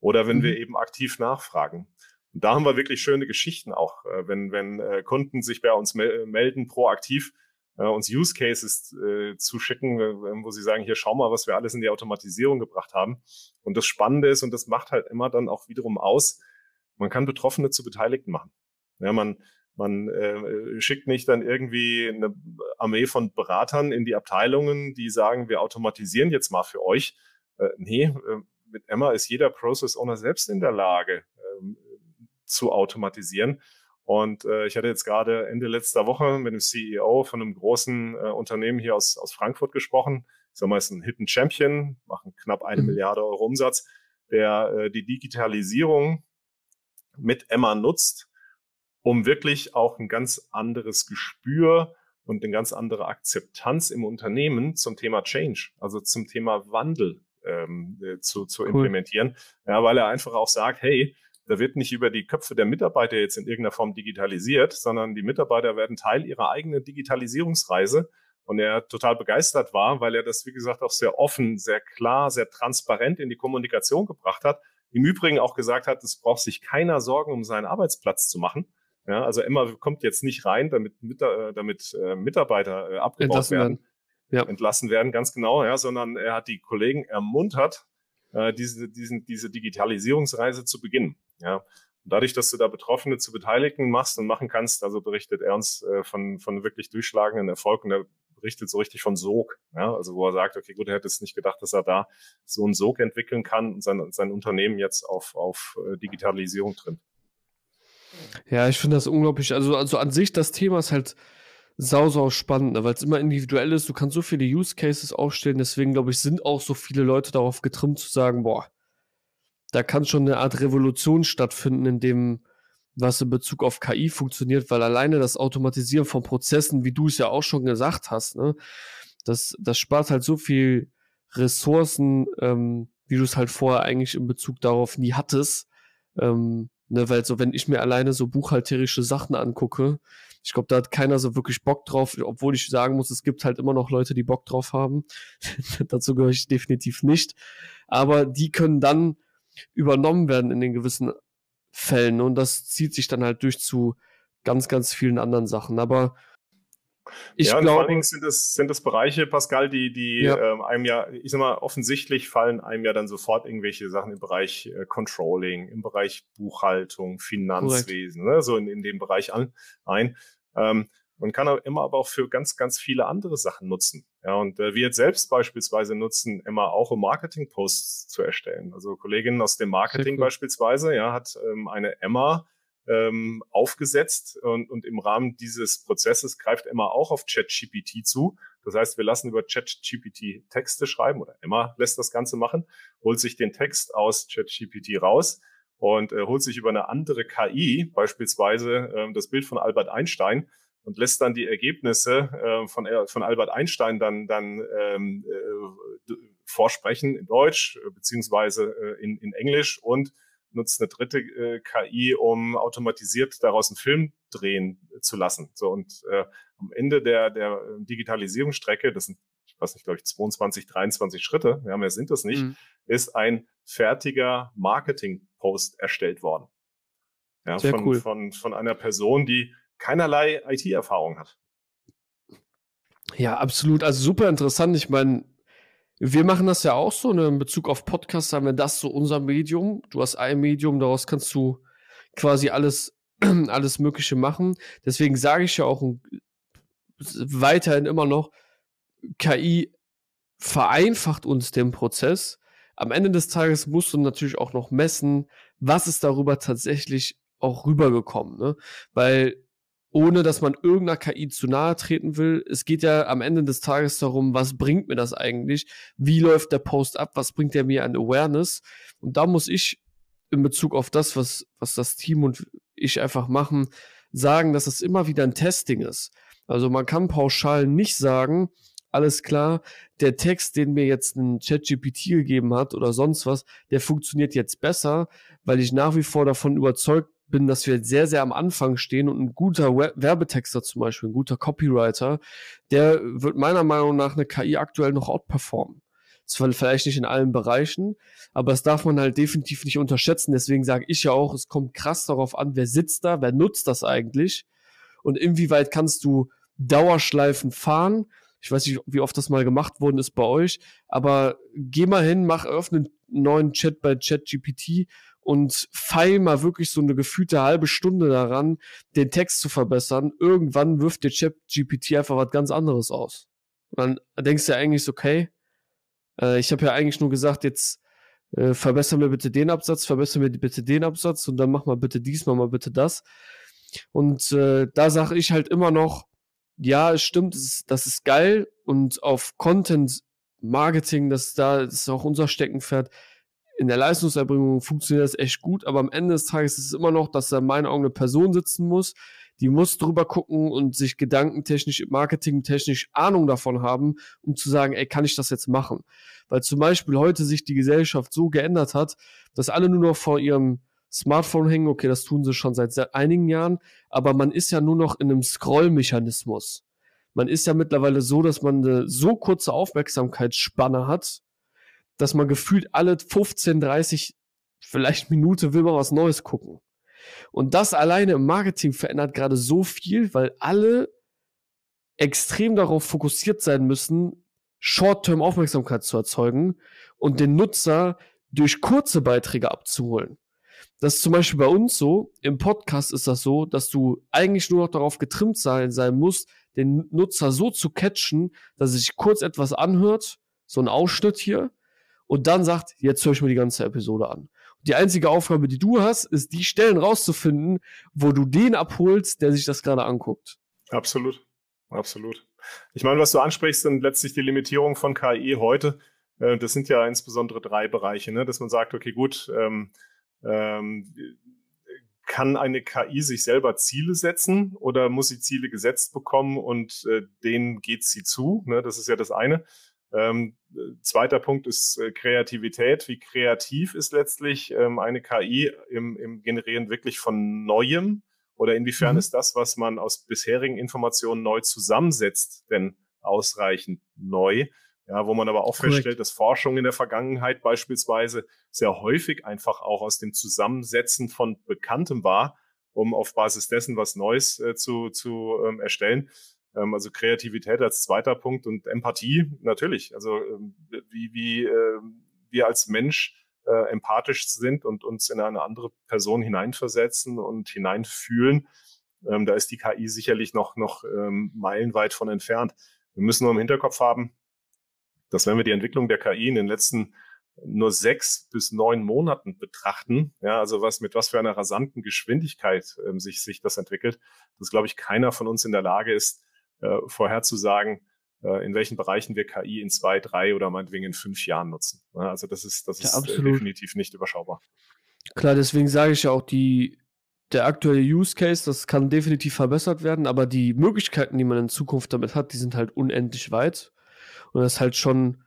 Oder wenn mhm. wir eben aktiv nachfragen. Und da haben wir wirklich schöne Geschichten auch, wenn, wenn Kunden sich bei uns melden, proaktiv, äh, uns Use Cases äh, zuschicken, äh, wo sie sagen, hier schau mal, was wir alles in die Automatisierung gebracht haben. Und das Spannende ist, und das macht halt immer dann auch wiederum aus, man kann Betroffene zu Beteiligten machen. Ja, man, man äh, schickt nicht dann irgendwie eine Armee von Beratern in die Abteilungen, die sagen, wir automatisieren jetzt mal für euch. Äh, nee, äh, mit Emma ist jeder Process Owner selbst in der Lage äh, zu automatisieren. Und äh, ich hatte jetzt gerade Ende letzter Woche mit dem CEO von einem großen äh, Unternehmen hier aus, aus Frankfurt gesprochen. Ich sag mal, ist ein Hidden Champion, machen knapp eine mhm. Milliarde Euro Umsatz, der äh, die Digitalisierung mit Emma nutzt, um wirklich auch ein ganz anderes Gespür und eine ganz andere Akzeptanz im Unternehmen zum Thema Change, also zum Thema Wandel ähm, äh, zu, zu cool. implementieren. Ja, weil er einfach auch sagt, hey, da wird nicht über die Köpfe der Mitarbeiter jetzt in irgendeiner Form digitalisiert, sondern die Mitarbeiter werden Teil ihrer eigenen Digitalisierungsreise. Und er total begeistert war, weil er das, wie gesagt, auch sehr offen, sehr klar, sehr transparent in die Kommunikation gebracht hat. Im Übrigen auch gesagt hat, es braucht sich keiner Sorgen um seinen Arbeitsplatz zu machen, ja, also Emma kommt jetzt nicht rein, damit, mit, äh, damit äh, Mitarbeiter äh, abgebaut entlassen werden, werden. Ja. entlassen werden, ganz genau, ja, sondern er hat die Kollegen ermuntert, äh, diese, diesen, diese Digitalisierungsreise zu beginnen. Ja. Und dadurch, dass du da Betroffene zu Beteiligten machst und machen kannst, also berichtet Ernst äh, von, von wirklich durchschlagenden Erfolg und er berichtet so richtig von Sog, ja, also wo er sagt, okay, gut, er hätte es nicht gedacht, dass er da so einen Sog entwickeln kann und sein, sein Unternehmen jetzt auf, auf äh, Digitalisierung trimmt. Ja, ich finde das unglaublich. Also, also an sich, das Thema ist halt sau, sau spannend, ne? weil es immer individuell ist. Du kannst so viele Use Cases aufstellen. Deswegen, glaube ich, sind auch so viele Leute darauf getrimmt zu sagen, boah, da kann schon eine Art Revolution stattfinden, in dem, was in Bezug auf KI funktioniert, weil alleine das Automatisieren von Prozessen, wie du es ja auch schon gesagt hast, ne, Das, das spart halt so viel Ressourcen, ähm, wie du es halt vorher eigentlich in Bezug darauf nie hattest. Ähm, ne, weil so, wenn ich mir alleine so buchhalterische Sachen angucke, ich glaube, da hat keiner so wirklich Bock drauf, obwohl ich sagen muss, es gibt halt immer noch Leute, die Bock drauf haben. Dazu gehöre ich definitiv nicht. Aber die können dann übernommen werden in den gewissen Fällen und das zieht sich dann halt durch zu ganz, ganz vielen anderen Sachen. Aber ich ja, glaube, vor allen Dingen sind es, sind es Bereiche, Pascal, die, die ja. ähm, einem ja, ich sag mal, offensichtlich fallen einem ja dann sofort irgendwelche Sachen im Bereich äh, Controlling, im Bereich Buchhaltung, Finanzwesen, ne, so in, in dem Bereich an, ein. Ähm, man kann aber immer aber auch für ganz, ganz viele andere Sachen nutzen. Ja, und äh, wir jetzt selbst beispielsweise nutzen immer auch, um Marketing-Posts zu erstellen. Also Kolleginnen aus dem Marketing cool. beispielsweise, ja, hat ähm, eine Emma ähm, aufgesetzt und, und im Rahmen dieses Prozesses greift Emma auch auf ChatGPT zu. Das heißt, wir lassen über ChatGPT Texte schreiben oder Emma lässt das Ganze machen, holt sich den Text aus ChatGPT raus und äh, holt sich über eine andere KI, beispielsweise äh, das Bild von Albert Einstein, und lässt dann die Ergebnisse äh, von, äh, von Albert Einstein dann, dann ähm, äh, vorsprechen in Deutsch äh, beziehungsweise äh, in, in Englisch und nutzt eine dritte äh, KI, um automatisiert daraus einen Film drehen zu lassen. So und äh, am Ende der, der Digitalisierungsstrecke, das sind, ich weiß nicht, glaube ich, 22, 23 Schritte, ja, mehr sind das nicht, mhm. ist ein fertiger Marketing-Post erstellt worden. Ja, Sehr von, cool. von, von einer Person, die keinerlei IT-Erfahrung hat. Ja, absolut. Also super interessant. Ich meine, wir machen das ja auch so, ne? in Bezug auf Podcasts haben wir das so unser Medium. Du hast ein Medium, daraus kannst du quasi alles, alles Mögliche machen. Deswegen sage ich ja auch weiterhin immer noch, KI vereinfacht uns den Prozess. Am Ende des Tages musst du natürlich auch noch messen, was ist darüber tatsächlich auch rübergekommen, ne? Weil ohne dass man irgendeiner KI zu nahe treten will. Es geht ja am Ende des Tages darum, was bringt mir das eigentlich? Wie läuft der Post ab? Was bringt der mir an Awareness? Und da muss ich in Bezug auf das, was, was das Team und ich einfach machen, sagen, dass es immer wieder ein Testing ist. Also man kann pauschal nicht sagen, alles klar, der Text, den mir jetzt ein ChatGPT gegeben hat oder sonst was, der funktioniert jetzt besser, weil ich nach wie vor davon überzeugt bin, dass wir sehr, sehr am Anfang stehen und ein guter Werbetexter zum Beispiel, ein guter Copywriter, der wird meiner Meinung nach eine KI aktuell noch outperformen. Zwar vielleicht nicht in allen Bereichen, aber das darf man halt definitiv nicht unterschätzen. Deswegen sage ich ja auch, es kommt krass darauf an, wer sitzt da, wer nutzt das eigentlich und inwieweit kannst du Dauerschleifen fahren. Ich weiß nicht, wie oft das mal gemacht worden ist bei euch, aber geh mal hin, mach öffne einen neuen Chat bei ChatGPT und feil mal wirklich so eine gefühlte halbe Stunde daran, den Text zu verbessern. Irgendwann wirft dir ChatGPT einfach was ganz anderes aus. Und dann denkst du ja eigentlich okay, äh, ich habe ja eigentlich nur gesagt, jetzt äh, verbessern wir bitte den Absatz, verbessern wir bitte den Absatz und dann mach mal bitte dies, mach mal bitte das. Und äh, da sage ich halt immer noch, ja, es stimmt, das ist, das ist geil und auf Content Marketing, das, da, das ist auch unser Steckenpferd, in der Leistungserbringung funktioniert das echt gut, aber am Ende des Tages ist es immer noch, dass da in meinen Augen eine Person sitzen muss, die muss drüber gucken und sich gedankentechnisch, marketingtechnisch Ahnung davon haben, um zu sagen, ey, kann ich das jetzt machen? Weil zum Beispiel heute sich die Gesellschaft so geändert hat, dass alle nur noch vor ihrem Smartphone hängen. Okay, das tun sie schon seit einigen Jahren, aber man ist ja nur noch in einem Scrollmechanismus. Man ist ja mittlerweile so, dass man eine so kurze Aufmerksamkeitsspanne hat, dass man gefühlt alle 15, 30, vielleicht Minute will man was Neues gucken. Und das alleine im Marketing verändert gerade so viel, weil alle extrem darauf fokussiert sein müssen, Short-Term Aufmerksamkeit zu erzeugen und den Nutzer durch kurze Beiträge abzuholen. Das ist zum Beispiel bei uns so, im Podcast ist das so, dass du eigentlich nur noch darauf getrimmt sein, sein musst, den Nutzer so zu catchen, dass er sich kurz etwas anhört, so ein Ausschnitt hier, und dann sagt, jetzt höre ich mir die ganze Episode an. Die einzige Aufgabe, die du hast, ist, die Stellen rauszufinden, wo du den abholst, der sich das gerade anguckt. Absolut. Absolut. Ich meine, was du ansprichst, sind letztlich die Limitierung von KI heute. Äh, das sind ja insbesondere drei Bereiche, ne? dass man sagt, okay, gut, ähm, ähm, kann eine KI sich selber Ziele setzen oder muss sie Ziele gesetzt bekommen und äh, denen geht sie zu? Ne? Das ist ja das eine. Ähm, zweiter Punkt ist äh, Kreativität. Wie kreativ ist letztlich ähm, eine KI im, im Generieren wirklich von Neuem? Oder inwiefern mhm. ist das, was man aus bisherigen Informationen neu zusammensetzt, denn ausreichend neu? Ja, wo man aber auch Correct. feststellt, dass Forschung in der Vergangenheit beispielsweise sehr häufig einfach auch aus dem Zusammensetzen von Bekanntem war, um auf Basis dessen was Neues äh, zu, zu ähm, erstellen. Ähm, also Kreativität als zweiter Punkt und Empathie natürlich. Also ähm, wie, wie äh, wir als Mensch äh, empathisch sind und uns in eine andere Person hineinversetzen und hineinfühlen. Ähm, da ist die KI sicherlich noch, noch ähm, meilenweit von entfernt. Wir müssen nur im Hinterkopf haben, dass wenn wir die Entwicklung der KI in den letzten nur sechs bis neun Monaten betrachten, ja, also was mit was für einer rasanten Geschwindigkeit ähm, sich, sich das entwickelt, dass, glaube ich, keiner von uns in der Lage ist, äh, vorherzusagen, äh, in welchen Bereichen wir KI in zwei, drei oder meinetwegen in fünf Jahren nutzen. Ja, also das ist, das ist äh, definitiv nicht überschaubar. Klar, deswegen sage ich ja auch, die, der aktuelle Use Case, das kann definitiv verbessert werden, aber die Möglichkeiten, die man in Zukunft damit hat, die sind halt unendlich weit. Und das ist halt schon,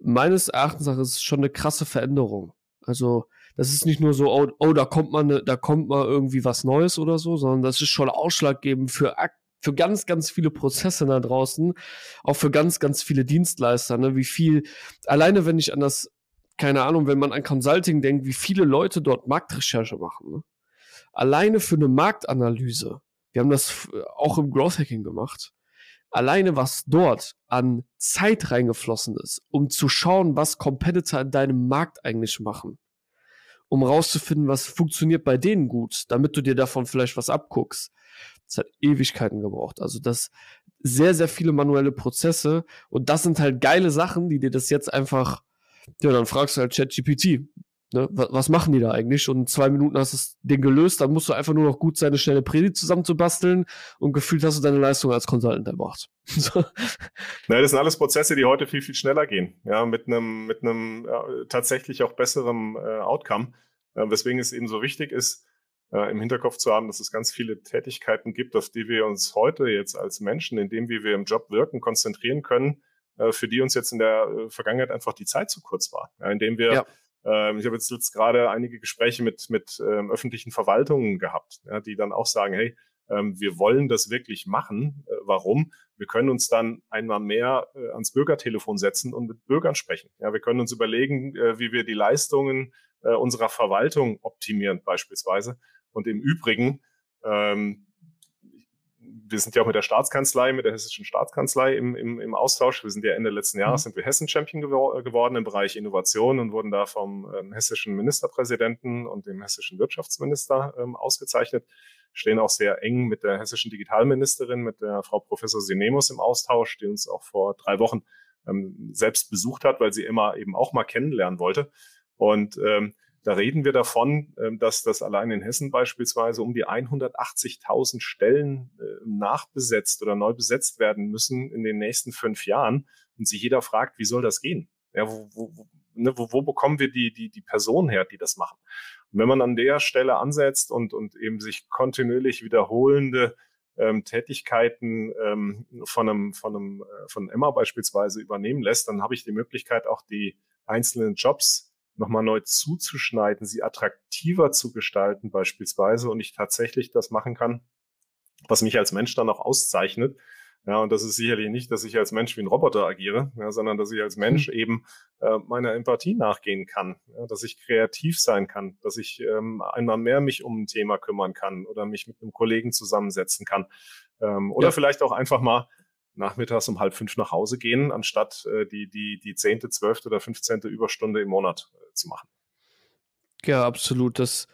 meines Erachtens nach, ist schon eine krasse Veränderung. Also, das ist nicht nur so, oh, oh da kommt man, da kommt mal irgendwie was Neues oder so, sondern das ist schon ausschlaggebend für für ganz, ganz viele Prozesse da draußen, auch für ganz, ganz viele Dienstleister, ne? wie viel, alleine wenn ich an das, keine Ahnung, wenn man an Consulting denkt, wie viele Leute dort Marktrecherche machen. Ne? Alleine für eine Marktanalyse, wir haben das auch im Growth Hacking gemacht, alleine was dort an Zeit reingeflossen ist, um zu schauen, was Competitor in deinem Markt eigentlich machen, um rauszufinden, was funktioniert bei denen gut, damit du dir davon vielleicht was abguckst. Das hat Ewigkeiten gebraucht. Also das sehr, sehr viele manuelle Prozesse und das sind halt geile Sachen, die dir das jetzt einfach, ja, dann fragst du halt ChatGPT, Ne, was machen die da eigentlich? Und in zwei Minuten hast du das Ding gelöst, dann musst du einfach nur noch gut sein, eine schnelle Predigt zusammenzubasteln und gefühlt hast du deine Leistung als Consultant erbracht. so. Ja, das sind alles Prozesse, die heute viel, viel schneller gehen. Ja, mit einem, mit einem ja, tatsächlich auch besseren äh, Outcome. Äh, weswegen es eben so wichtig ist, äh, im Hinterkopf zu haben, dass es ganz viele Tätigkeiten gibt, auf die wir uns heute jetzt als Menschen, indem wir im Job wirken, konzentrieren können, äh, für die uns jetzt in der äh, Vergangenheit einfach die Zeit zu kurz war. Ja, indem wir ja ähm, ich habe jetzt, jetzt gerade einige Gespräche mit, mit ähm, öffentlichen Verwaltungen gehabt, ja, die dann auch sagen, hey, ähm, wir wollen das wirklich machen. Äh, warum? Wir können uns dann einmal mehr äh, ans Bürgertelefon setzen und mit Bürgern sprechen. Ja, wir können uns überlegen, äh, wie wir die Leistungen äh, unserer Verwaltung optimieren beispielsweise. Und im Übrigen ähm, wir sind ja auch mit der Staatskanzlei, mit der hessischen Staatskanzlei im, im, im Austausch. Wir sind ja Ende letzten Jahres mhm. sind wir Hessen-Champion gewor geworden im Bereich Innovation und wurden da vom ähm, hessischen Ministerpräsidenten und dem hessischen Wirtschaftsminister ähm, ausgezeichnet. Stehen auch sehr eng mit der hessischen Digitalministerin, mit der Frau Professor Sinemus im Austausch, die uns auch vor drei Wochen ähm, selbst besucht hat, weil sie immer eben auch mal kennenlernen wollte. Und ähm, da reden wir davon, ähm, dass das allein in Hessen beispielsweise um die 180.000 Stellen äh, nachbesetzt oder neu besetzt werden müssen in den nächsten fünf Jahren und sich jeder fragt, wie soll das gehen? Ja, wo, wo, ne, wo, wo bekommen wir die, die, die Personen her, die das machen? Und wenn man an der Stelle ansetzt und, und eben sich kontinuierlich wiederholende ähm, Tätigkeiten ähm, von einem, von einem, äh, von Emma beispielsweise übernehmen lässt, dann habe ich die Möglichkeit, auch die einzelnen Jobs nochmal neu zuzuschneiden, sie attraktiver zu gestalten beispielsweise und ich tatsächlich das machen kann, was mich als Mensch dann auch auszeichnet. Ja, und das ist sicherlich nicht, dass ich als Mensch wie ein Roboter agiere, ja, sondern dass ich als Mensch mhm. eben äh, meiner Empathie nachgehen kann, ja, dass ich kreativ sein kann, dass ich ähm, einmal mehr mich um ein Thema kümmern kann oder mich mit einem Kollegen zusammensetzen kann. Ähm, oder ja. vielleicht auch einfach mal nachmittags um halb fünf nach Hause gehen, anstatt äh, die, die, die zehnte, zwölfte oder fünfzehnte Überstunde im Monat äh, zu machen. Ja, absolut. Das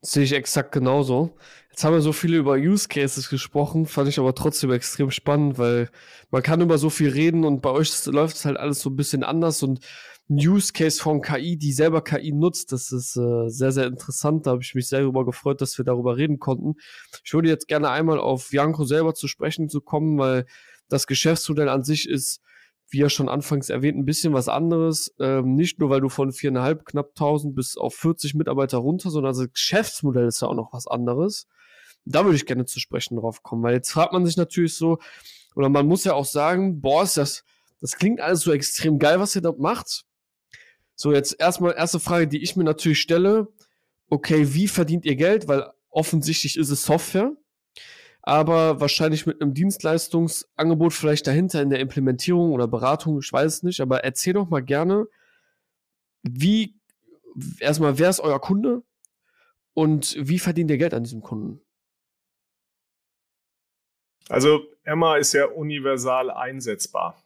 sehe ich exakt genauso. Jetzt haben wir so viele über Use Cases gesprochen, fand ich aber trotzdem extrem spannend, weil man kann über so viel reden und bei euch läuft es halt alles so ein bisschen anders und ein Use Case von KI, die selber KI nutzt, das ist äh, sehr, sehr interessant. Da habe ich mich sehr darüber gefreut, dass wir darüber reden konnten. Ich würde jetzt gerne einmal auf Janko selber zu sprechen zu kommen, weil das Geschäftsmodell an sich ist wie ja schon anfangs erwähnt, ein bisschen was anderes. Ähm, nicht nur, weil du von viereinhalb, knapp 1000 bis auf 40 Mitarbeiter runter, sondern das Geschäftsmodell ist ja auch noch was anderes. Da würde ich gerne zu sprechen drauf kommen, weil jetzt fragt man sich natürlich so, oder man muss ja auch sagen, boah, ist das, das klingt alles so extrem geil, was ihr da macht. So, jetzt erstmal, erste Frage, die ich mir natürlich stelle. Okay, wie verdient ihr Geld? Weil offensichtlich ist es Software aber wahrscheinlich mit einem Dienstleistungsangebot vielleicht dahinter in der Implementierung oder Beratung, ich weiß es nicht, aber erzähl doch mal gerne, wie, erstmal, wer ist euer Kunde und wie verdient ihr Geld an diesem Kunden? Also Emma ist ja universal einsetzbar.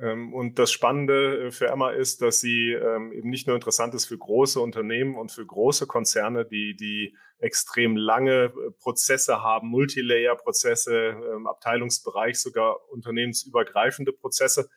Ähm, und das Spannende äh, für Emma ist, dass sie ähm, eben nicht nur interessant ist für große Unternehmen und für große Konzerne, die, die extrem lange äh, Prozesse haben, Multilayer-Prozesse, im Abteilungsbereich sogar unternehmensübergreifende Prozesse,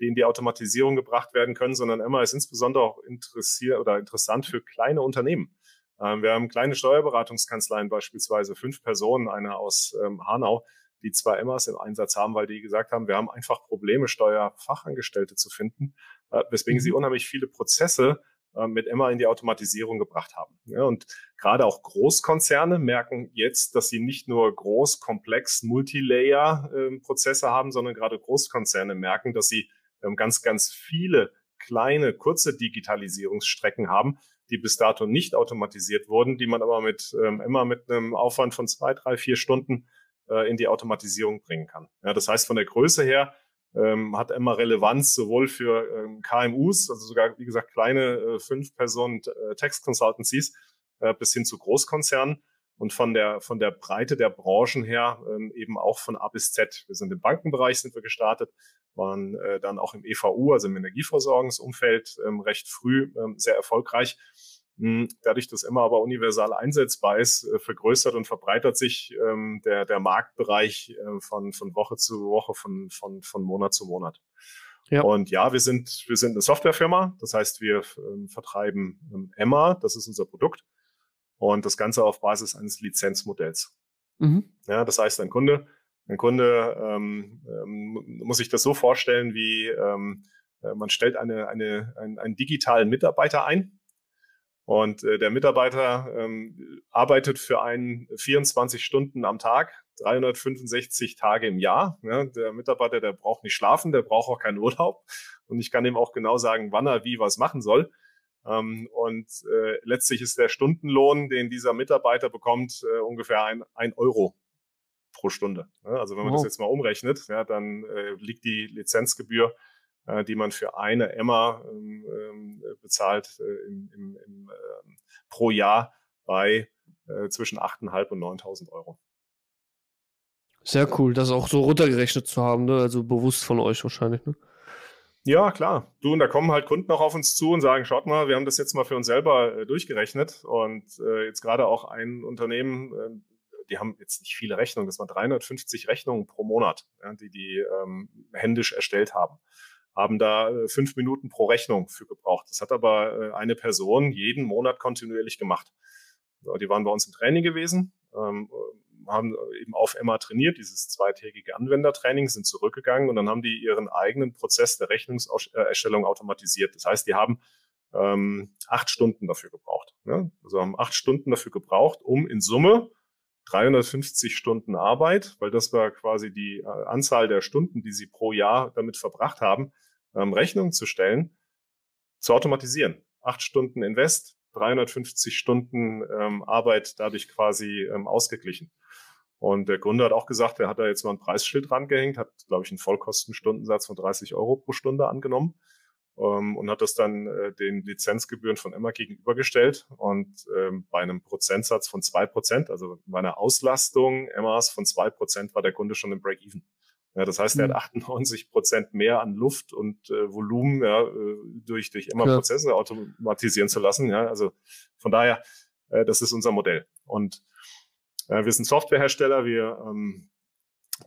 die in die Automatisierung gebracht werden können, sondern Emma ist insbesondere auch interessiert oder interessant für kleine Unternehmen. Ähm, wir haben kleine Steuerberatungskanzleien beispielsweise, fünf Personen, eine aus Hanau, die zwei Emmas im Einsatz haben, weil die gesagt haben, wir haben einfach Probleme, Steuerfachangestellte zu finden, äh, weswegen sie mhm. unheimlich viele Prozesse äh, mit Emma in die Automatisierung gebracht haben. Ja, und gerade auch Großkonzerne merken jetzt, dass sie nicht nur groß, komplex, Multilayer-Prozesse ähm, haben, sondern gerade Großkonzerne merken, dass sie ähm, ganz, ganz viele kleine, kurze Digitalisierungsstrecken haben, die bis dato nicht automatisiert wurden, die man aber mit ähm, immer mit einem Aufwand von zwei, drei, vier Stunden äh, in die Automatisierung bringen kann. Ja, das heißt, von der Größe her ähm, hat Emma Relevanz sowohl für ähm, KMUs, also sogar, wie gesagt, kleine äh, fünf Personen äh, Text Consultancies, äh, bis hin zu Großkonzernen und von der, von der Breite der Branchen her ähm, eben auch von A bis Z. Wir sind im Bankenbereich sind wir gestartet, waren äh, dann auch im EVU, also im Energieversorgungsumfeld, ähm, recht früh ähm, sehr erfolgreich dadurch, dass Emma aber universal einsetzbar ist, äh, vergrößert und verbreitert sich ähm, der, der Marktbereich äh, von, von Woche zu Woche, von, von, von Monat zu Monat. Ja. Und ja, wir sind, wir sind eine Softwarefirma. Das heißt, wir ähm, vertreiben ähm, Emma, das ist unser Produkt. Und das Ganze auf Basis eines Lizenzmodells. Mhm. Ja, das heißt, ein Kunde, ein Kunde ähm, ähm, muss sich das so vorstellen, wie ähm, äh, man stellt eine, eine, einen, einen digitalen Mitarbeiter ein, und äh, der Mitarbeiter ähm, arbeitet für einen 24 Stunden am Tag, 365 Tage im Jahr. Ja, der Mitarbeiter, der braucht nicht schlafen, der braucht auch keinen Urlaub. Und ich kann ihm auch genau sagen, wann er wie was machen soll. Ähm, und äh, letztlich ist der Stundenlohn, den dieser Mitarbeiter bekommt, äh, ungefähr ein, ein Euro pro Stunde. Ja, also wenn man wow. das jetzt mal umrechnet, ja, dann äh, liegt die Lizenzgebühr äh, die man für eine Emma ähm, ähm bezahlt äh, im, im, im, äh, pro Jahr bei äh, zwischen 8.500 und 9.000 Euro. Sehr cool, das auch so runtergerechnet zu haben, ne? also bewusst von euch wahrscheinlich. Ne? Ja, klar. Du, und da kommen halt Kunden auch auf uns zu und sagen, schaut mal, wir haben das jetzt mal für uns selber äh, durchgerechnet. Und äh, jetzt gerade auch ein Unternehmen, äh, die haben jetzt nicht viele Rechnungen, das waren 350 Rechnungen pro Monat, ja, die die ähm, händisch erstellt haben haben da äh, fünf Minuten pro Rechnung für gebraucht. Das hat aber äh, eine Person jeden Monat kontinuierlich gemacht. Die waren bei uns im Training gewesen, ähm, haben eben auf Emma trainiert, dieses zweitägige Anwendertraining, sind zurückgegangen und dann haben die ihren eigenen Prozess der Rechnungserstellung automatisiert. Das heißt, die haben ähm, acht Stunden dafür gebraucht. Ne? Also haben acht Stunden dafür gebraucht, um in Summe 350 Stunden Arbeit, weil das war quasi die äh, Anzahl der Stunden, die sie pro Jahr damit verbracht haben, ähm, Rechnung zu stellen, zu automatisieren. Acht Stunden Invest, 350 Stunden ähm, Arbeit dadurch quasi ähm, ausgeglichen. Und der Gründer hat auch gesagt, er hat da jetzt mal ein Preisschild rangehängt, hat, glaube ich, einen Vollkostenstundensatz von 30 Euro pro Stunde angenommen ähm, und hat das dann äh, den Lizenzgebühren von Emma gegenübergestellt. Und ähm, bei einem Prozentsatz von zwei Prozent, also bei einer Auslastung Emmas von zwei Prozent, war der Kunde schon im Break-Even. Ja, das heißt, er hat 98 mhm. Prozent mehr an Luft und äh, Volumen ja, äh, durch, durch immer ja. Prozesse automatisieren zu lassen. Ja, also von daher, äh, das ist unser Modell. Und äh, wir sind Softwarehersteller, wir ähm,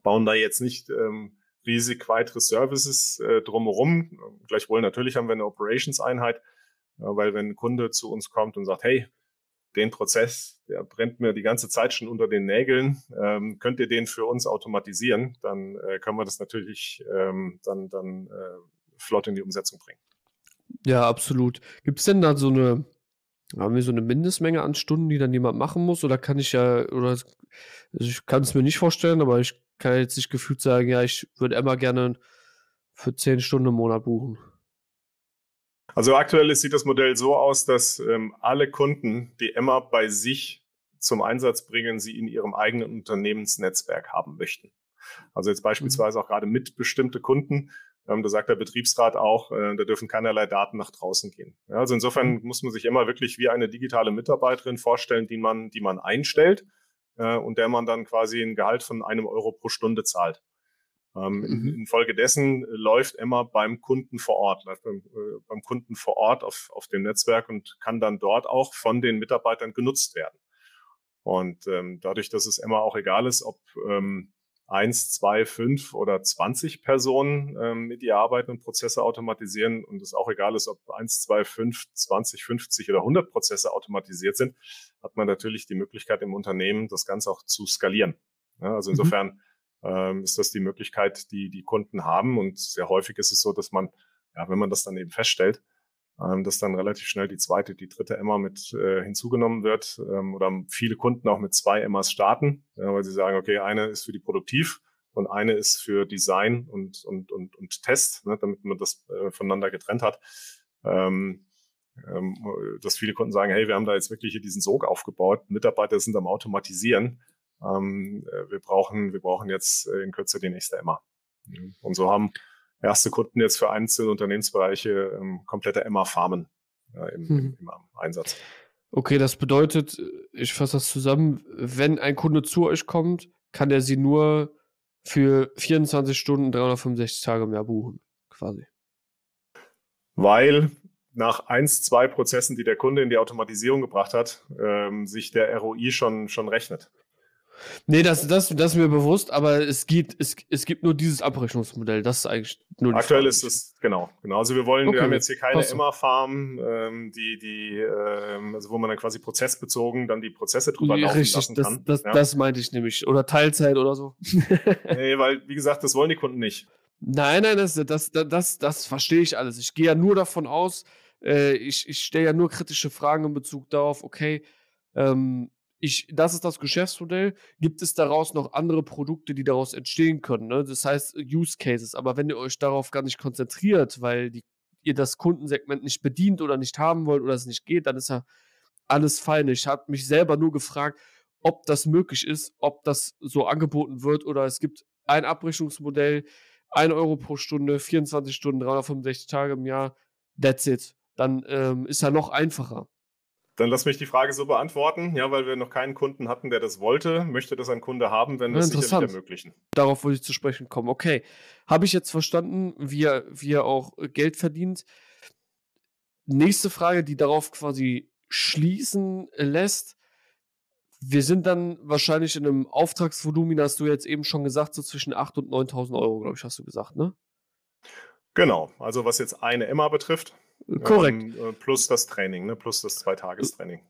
bauen da jetzt nicht ähm, riesig weitere Services äh, drumherum. Gleichwohl natürlich haben wir eine Operations-Einheit, äh, weil wenn ein Kunde zu uns kommt und sagt, hey, den Prozess, der brennt mir die ganze Zeit schon unter den Nägeln. Ähm, könnt ihr den für uns automatisieren? Dann äh, können wir das natürlich ähm, dann, dann äh, flott in die Umsetzung bringen. Ja, absolut. Gibt es denn da so eine, haben wir so eine Mindestmenge an Stunden, die dann jemand machen muss? Oder kann ich ja, oder also ich kann es mir nicht vorstellen, aber ich kann jetzt nicht gefühlt sagen, ja, ich würde immer gerne für zehn Stunden im Monat buchen. Also aktuell sieht das Modell so aus, dass ähm, alle Kunden, die Emma bei sich zum Einsatz bringen, sie in ihrem eigenen Unternehmensnetzwerk haben möchten. Also jetzt beispielsweise mhm. auch gerade mit bestimmte Kunden, ähm, da sagt der Betriebsrat auch, äh, da dürfen keinerlei Daten nach draußen gehen. Ja, also insofern mhm. muss man sich immer wirklich wie eine digitale Mitarbeiterin vorstellen, die man, die man einstellt äh, und der man dann quasi ein Gehalt von einem Euro pro Stunde zahlt. Ähm, mhm. Infolgedessen läuft Emma beim Kunden vor Ort, läuft beim, äh, beim Kunden vor Ort auf, auf dem Netzwerk und kann dann dort auch von den Mitarbeitern genutzt werden. Und ähm, dadurch, dass es Emma auch egal ist, ob ähm, eins, zwei, fünf oder zwanzig Personen ähm, mit ihr arbeiten und Prozesse automatisieren und es auch egal ist, ob eins, zwei, fünf, zwanzig, fünfzig oder hundert Prozesse automatisiert sind, hat man natürlich die Möglichkeit im Unternehmen, das Ganze auch zu skalieren. Ja, also mhm. insofern ähm, ist das die Möglichkeit, die die Kunden haben. Und sehr häufig ist es so, dass man, ja, wenn man das dann eben feststellt, ähm, dass dann relativ schnell die zweite, die dritte Emma mit äh, hinzugenommen wird ähm, oder viele Kunden auch mit zwei Emmas starten, ja, weil sie sagen, okay, eine ist für die Produktiv und eine ist für Design und, und, und, und Test, ne, damit man das äh, voneinander getrennt hat. Ähm, ähm, dass viele Kunden sagen, hey, wir haben da jetzt wirklich hier diesen Sog aufgebaut, Mitarbeiter sind am Automatisieren ähm, äh, wir brauchen, wir brauchen jetzt äh, in Kürze die nächste Emma. Und so haben erste Kunden jetzt für einzelne Unternehmensbereiche ähm, komplette Emma-Farmen ja, im, mhm. im, Einsatz. Okay, das bedeutet, ich fasse das zusammen, wenn ein Kunde zu euch kommt, kann er sie nur für 24 Stunden, 365 Tage im Jahr buchen, quasi. Weil nach eins, zwei Prozessen, die der Kunde in die Automatisierung gebracht hat, ähm, sich der ROI schon, schon rechnet. Nee, das, das, das ist mir bewusst, aber es gibt, es, es gibt nur dieses Abrechnungsmodell. Das ist eigentlich nur Aktuell ist es, genau, genau. Also wir wollen, okay, wir haben jetzt hier keine Emma-Farm, ähm, die, die, ähm, also wo man dann quasi prozessbezogen dann die Prozesse drüber laufen Richtig, lassen das, kann. Das, ja? das meinte ich nämlich. Oder Teilzeit oder so. nee, weil, wie gesagt, das wollen die Kunden nicht. Nein, nein, das, das, das, das, das verstehe ich alles. Ich gehe ja nur davon aus, äh, ich, ich stelle ja nur kritische Fragen in Bezug darauf, okay, ähm, ich, das ist das Geschäftsmodell. Gibt es daraus noch andere Produkte, die daraus entstehen können? Ne? Das heißt Use Cases. Aber wenn ihr euch darauf gar nicht konzentriert, weil die, ihr das Kundensegment nicht bedient oder nicht haben wollt oder es nicht geht, dann ist ja alles fein. Ich habe mich selber nur gefragt, ob das möglich ist, ob das so angeboten wird oder es gibt ein Abrechnungsmodell, 1 Euro pro Stunde, 24 Stunden, 365 Tage im Jahr, that's it. Dann ähm, ist ja noch einfacher. Dann lass mich die Frage so beantworten, ja, weil wir noch keinen Kunden hatten, der das wollte, möchte das ein Kunde haben, wenn wir es sicherlich ermöglichen. Darauf wollte ich zu sprechen kommen. Okay, habe ich jetzt verstanden, wie er, wie er auch äh, Geld verdient. Nächste Frage, die darauf quasi schließen lässt. Wir sind dann wahrscheinlich in einem Auftragsvolumen, hast du jetzt eben schon gesagt, so zwischen 8.000 und 9.000 Euro, glaube ich, hast du gesagt, ne? Genau, also was jetzt eine Emma betrifft, Korrekt. Ähm, plus das Training, ne? plus das Zweitagestraining.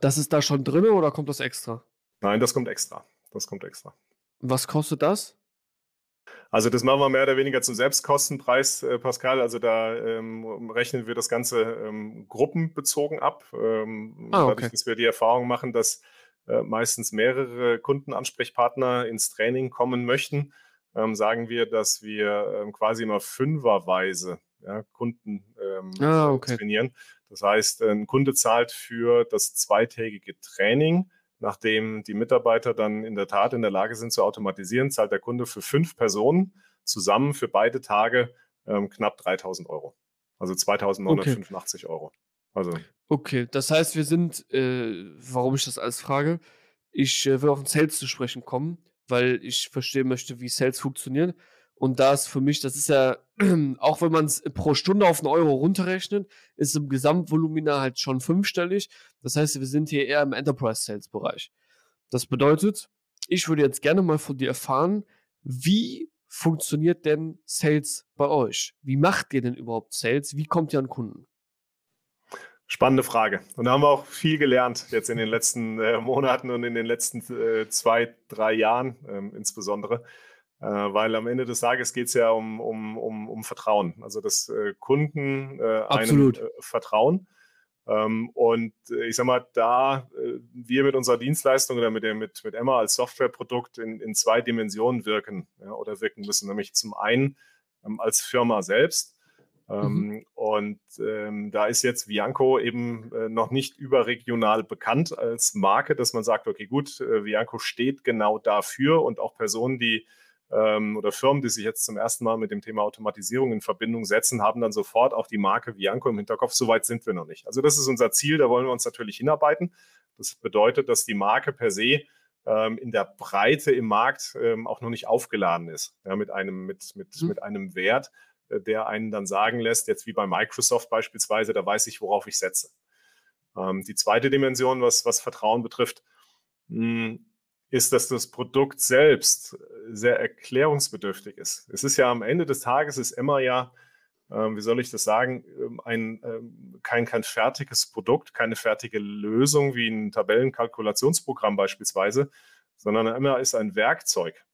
Das ist da schon drin oder kommt das extra? Nein, das kommt extra. Das kommt extra. Was kostet das? Also das machen wir mehr oder weniger zum Selbstkostenpreis, äh, Pascal. Also da ähm, rechnen wir das Ganze ähm, gruppenbezogen ab. Ähm, ah, okay. Dadurch, dass wir die Erfahrung machen, dass äh, meistens mehrere Kundenansprechpartner ins Training kommen möchten, ähm, sagen wir, dass wir ähm, quasi immer fünferweise ja, Kunden ähm, ah, okay. trainieren. Das heißt, ein Kunde zahlt für das zweitägige Training, nachdem die Mitarbeiter dann in der Tat in der Lage sind zu automatisieren, zahlt der Kunde für fünf Personen zusammen für beide Tage ähm, knapp 3000 Euro. Also 2985 okay. Euro. Also. Okay, das heißt, wir sind, äh, warum ich das alles frage, ich äh, will auf den Sales zu sprechen kommen, weil ich verstehen möchte, wie Sales funktioniert. Und da ist für mich, das ist ja, auch wenn man es pro Stunde auf einen Euro runterrechnet, ist im Gesamtvolumina halt schon fünfstellig. Das heißt, wir sind hier eher im Enterprise-Sales-Bereich. Das bedeutet, ich würde jetzt gerne mal von dir erfahren, wie funktioniert denn Sales bei euch? Wie macht ihr denn überhaupt Sales? Wie kommt ihr an Kunden? Spannende Frage. Und da haben wir auch viel gelernt jetzt in den letzten äh, Monaten und in den letzten äh, zwei, drei Jahren ähm, insbesondere. Äh, weil am Ende des Tages geht es ja um, um, um, um Vertrauen. Also dass äh, Kunden äh, einem äh, vertrauen. Ähm, und ich sag mal, da wir mit unserer Dienstleistung oder mit, der, mit, mit Emma als Softwareprodukt in, in zwei Dimensionen wirken ja, oder wirken müssen, nämlich zum einen ähm, als Firma selbst, Mhm. Ähm, und ähm, da ist jetzt Vianco eben äh, noch nicht überregional bekannt als Marke, dass man sagt, okay, gut, äh, Vianco steht genau dafür und auch Personen, die ähm, oder Firmen, die sich jetzt zum ersten Mal mit dem Thema Automatisierung in Verbindung setzen, haben dann sofort auch die Marke Vianco im Hinterkopf. Soweit sind wir noch nicht. Also das ist unser Ziel, da wollen wir uns natürlich hinarbeiten. Das bedeutet, dass die Marke per se ähm, in der Breite im Markt ähm, auch noch nicht aufgeladen ist, ja, mit einem, mit, mit, mhm. mit einem Wert, äh, der einen dann sagen lässt, jetzt wie bei Microsoft beispielsweise, da weiß ich, worauf ich setze. Ähm, die zweite Dimension, was, was Vertrauen betrifft, hm, ist, dass das Produkt selbst sehr erklärungsbedürftig ist. Es ist ja am Ende des Tages ist immer ja, ähm, wie soll ich das sagen, ähm, ein, kein, kein fertiges Produkt, keine fertige Lösung wie ein Tabellenkalkulationsprogramm beispielsweise, sondern immer ist ein Werkzeug,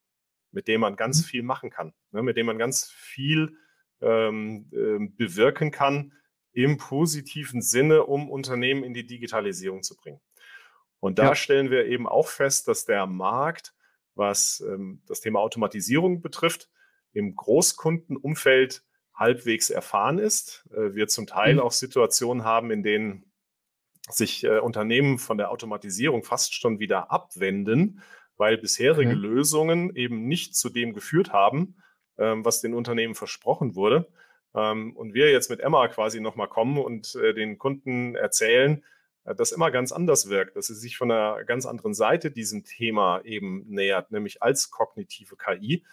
mit dem man ganz mhm. viel machen kann, ne, mit dem man ganz viel ähm, ähm, bewirken kann im positiven Sinne, um Unternehmen in die Digitalisierung zu bringen. Und da ja. stellen wir eben auch fest, dass der Markt, was ähm, das Thema Automatisierung betrifft, im Großkundenumfeld halbwegs erfahren ist. Äh, wir zum Teil mhm. auch Situationen haben, in denen sich äh, Unternehmen von der Automatisierung fast schon wieder abwenden, weil bisherige okay. Lösungen eben nicht zu dem geführt haben, ähm, was den Unternehmen versprochen wurde. Ähm, und wir jetzt mit Emma quasi nochmal kommen und äh, den Kunden erzählen, äh, das immer ganz anders wirkt, dass sie sich von einer ganz anderen Seite diesem Thema eben nähert, nämlich als kognitive KI.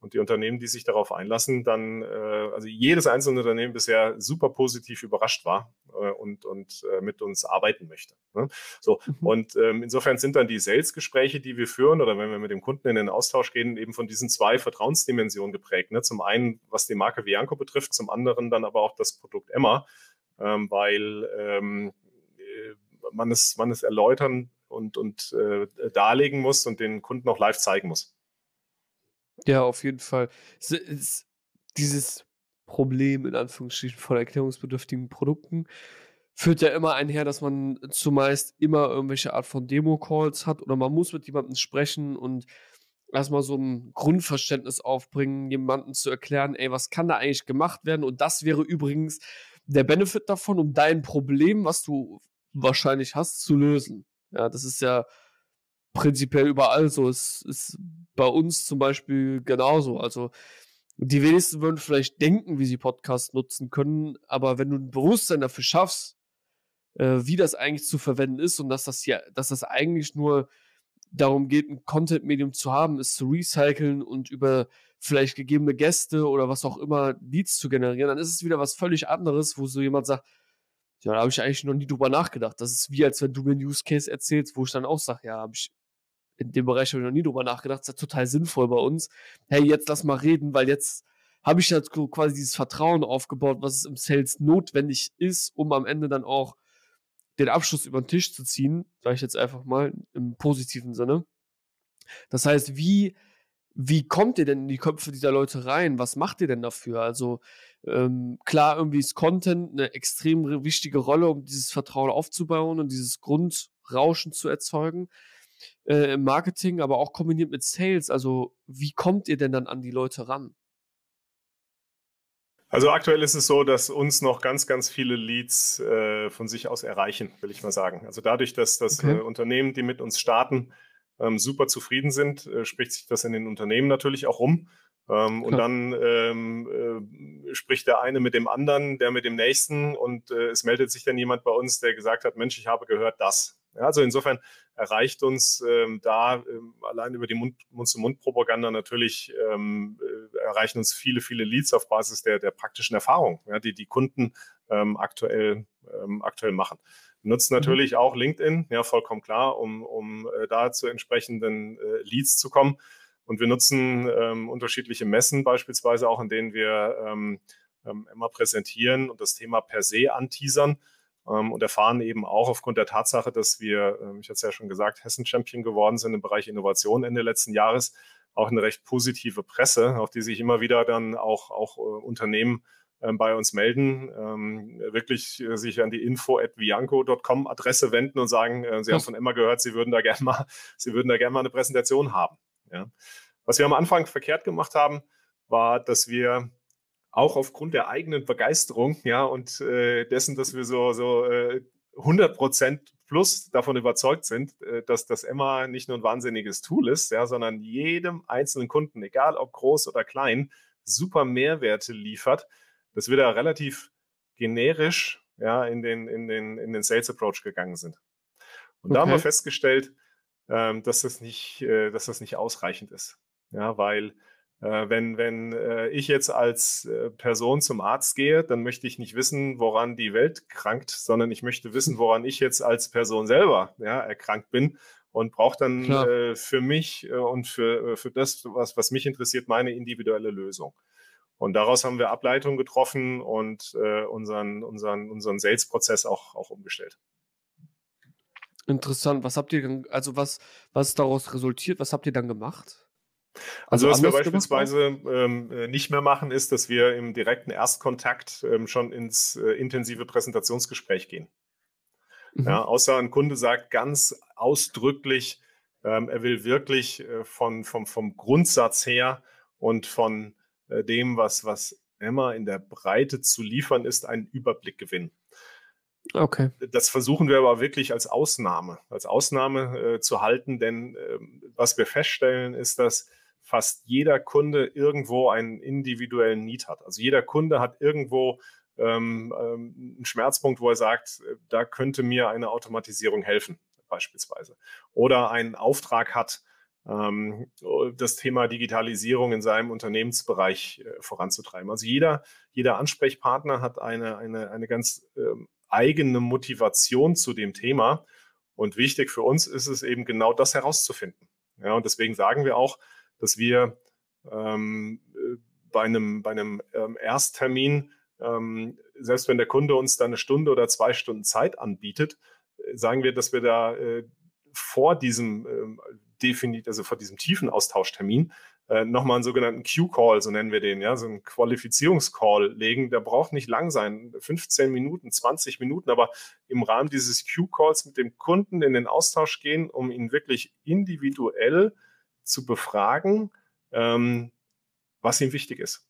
Und die Unternehmen, die sich darauf einlassen, dann, äh, also jedes einzelne Unternehmen bisher super positiv überrascht war äh, und, und äh, mit uns arbeiten möchte. Ne? So, mhm. und ähm, insofern sind dann die Sales-Gespräche, die wir führen, oder wenn wir mit dem Kunden in den Austausch gehen, eben von diesen zwei Vertrauensdimensionen geprägt. Ne? Zum einen, was die Marke Vianco betrifft, zum anderen dann aber auch das Produkt Emma, ähm, weil ähm, äh, man, es, man es erläutern und, und äh, darlegen muss und den Kunden auch live zeigen muss. Ja, auf jeden Fall. Es ist dieses Problem in Anführungsstrichen von erklärungsbedürftigen Produkten führt ja immer einher, dass man zumeist immer irgendwelche Art von Demo-Calls hat oder man muss mit jemandem sprechen und erstmal so ein Grundverständnis aufbringen, jemandem zu erklären, ey, was kann da eigentlich gemacht werden? Und das wäre übrigens der Benefit davon, um dein Problem, was du wahrscheinlich hast, zu lösen. Ja, das ist ja prinzipiell überall so. Es ist bei uns zum Beispiel genauso. Also die wenigsten würden vielleicht denken, wie sie Podcasts nutzen können, aber wenn du ein Bewusstsein dafür schaffst, äh, wie das eigentlich zu verwenden ist und dass das ja, dass das eigentlich nur darum geht, ein Content-Medium zu haben, es zu recyceln und über vielleicht gegebene Gäste oder was auch immer Leads zu generieren, dann ist es wieder was völlig anderes, wo so jemand sagt, ja, da habe ich eigentlich noch nie drüber nachgedacht. Das ist wie, als wenn du mir einen Use Case erzählst, wo ich dann auch sage, ja, habe ich in dem Bereich habe ich noch nie drüber nachgedacht, das ist ja total sinnvoll bei uns. Hey, jetzt lass mal reden, weil jetzt habe ich ja quasi dieses Vertrauen aufgebaut, was es im Sales notwendig ist, um am Ende dann auch den Abschluss über den Tisch zu ziehen, sage ich jetzt einfach mal im positiven Sinne. Das heißt, wie, wie kommt ihr denn in die Köpfe dieser Leute rein? Was macht ihr denn dafür? Also ähm, klar, irgendwie ist Content eine extrem wichtige Rolle, um dieses Vertrauen aufzubauen und dieses Grundrauschen zu erzeugen äh, im Marketing, aber auch kombiniert mit Sales. Also wie kommt ihr denn dann an die Leute ran? Also aktuell ist es so, dass uns noch ganz, ganz viele Leads äh, von sich aus erreichen, will ich mal sagen. Also dadurch, dass das okay. äh, Unternehmen, die mit uns starten, ähm, super zufrieden sind, äh, spricht sich das in den Unternehmen natürlich auch rum. Ähm, und dann ähm, äh, spricht der eine mit dem anderen, der mit dem nächsten und äh, es meldet sich dann jemand bei uns, der gesagt hat, Mensch, ich habe gehört das. Ja, also insofern erreicht uns ähm, da ähm, allein über die Mund-zu-Mund-Propaganda natürlich ähm, äh, erreichen uns viele, viele Leads auf Basis der, der praktischen Erfahrung, ja, die die Kunden ähm, aktuell, aktuell machen. Wir nutzen mhm. natürlich mhm. auch LinkedIn, ja, vollkommen klar, um, um äh, da zu entsprechenden äh, Leads zu kommen. Und wir nutzen ähm, unterschiedliche Messen beispielsweise auch, in denen wir ähm, ähm, immer präsentieren und das Thema per se anteasern ähm, und erfahren eben auch aufgrund der Tatsache, dass wir, ähm, ich hatte es ja schon gesagt, Hessen-Champion geworden sind im Bereich Innovation Ende letzten Jahres, auch eine recht positive Presse, auf die sich immer wieder dann auch, auch äh, Unternehmen bei uns melden, ähm, wirklich äh, sich an die info.vianco.com Adresse wenden und sagen, äh, Sie haben von Emma gehört, Sie würden da gerne mal, Sie würden da gerne mal eine Präsentation haben. Ja. Was wir am Anfang verkehrt gemacht haben, war, dass wir auch aufgrund der eigenen Begeisterung, ja, und äh, dessen, dass wir so, so äh, 100 Prozent plus davon überzeugt sind, äh, dass das Emma nicht nur ein wahnsinniges Tool ist, ja, sondern jedem einzelnen Kunden, egal ob groß oder klein, super Mehrwerte liefert, dass wir da relativ generisch ja, in, den, in, den, in den Sales Approach gegangen sind. Und okay. da haben wir festgestellt, ähm, dass, das nicht, äh, dass das nicht ausreichend ist. Ja, weil äh, wenn, wenn äh, ich jetzt als äh, Person zum Arzt gehe, dann möchte ich nicht wissen, woran die Welt krankt, sondern ich möchte wissen, woran ich jetzt als Person selber ja, erkrankt bin und brauche dann äh, für mich äh, und für, für das, was, was mich interessiert, meine individuelle Lösung. Und daraus haben wir Ableitungen getroffen und unseren, unseren, unseren Sales-Prozess auch, auch umgestellt. Interessant. Was habt ihr dann, also was, was daraus resultiert? Was habt ihr dann gemacht? Also, also was wir beispielsweise ähm, äh, nicht mehr machen, ist, dass wir im direkten Erstkontakt ähm, schon ins äh, intensive Präsentationsgespräch gehen. Mhm. Ja, außer ein Kunde sagt ganz ausdrücklich, ähm, er will wirklich äh, von, vom, vom Grundsatz her und von äh, dem, was, was immer in der Breite zu liefern ist, einen Überblick gewinnen. Okay. Das versuchen wir aber wirklich als Ausnahme, als Ausnahme äh, zu halten, denn äh, was wir feststellen, ist, dass fast jeder Kunde irgendwo einen individuellen Need hat. Also jeder Kunde hat irgendwo ähm, ähm, einen Schmerzpunkt, wo er sagt, äh, da könnte mir eine Automatisierung helfen, beispielsweise. Oder einen Auftrag hat, ähm, das Thema Digitalisierung in seinem Unternehmensbereich äh, voranzutreiben. Also jeder, jeder Ansprechpartner hat eine, eine, eine ganz ähm, eigene Motivation zu dem Thema. Und wichtig für uns ist es eben genau das herauszufinden. Ja, und deswegen sagen wir auch, dass wir ähm, bei einem, bei einem ähm, Ersttermin, ähm, selbst wenn der Kunde uns dann eine Stunde oder zwei Stunden Zeit anbietet, äh, sagen wir, dass wir da äh, vor diesem ähm, definitiv, also vor diesem tiefen Austauschtermin äh, nochmal einen sogenannten Q-Call, so nennen wir den, ja, so einen Qualifizierungscall legen. Der braucht nicht lang sein, 15 Minuten, 20 Minuten, aber im Rahmen dieses Q-Calls mit dem Kunden in den Austausch gehen, um ihn wirklich individuell zu befragen, ähm, was ihm wichtig ist,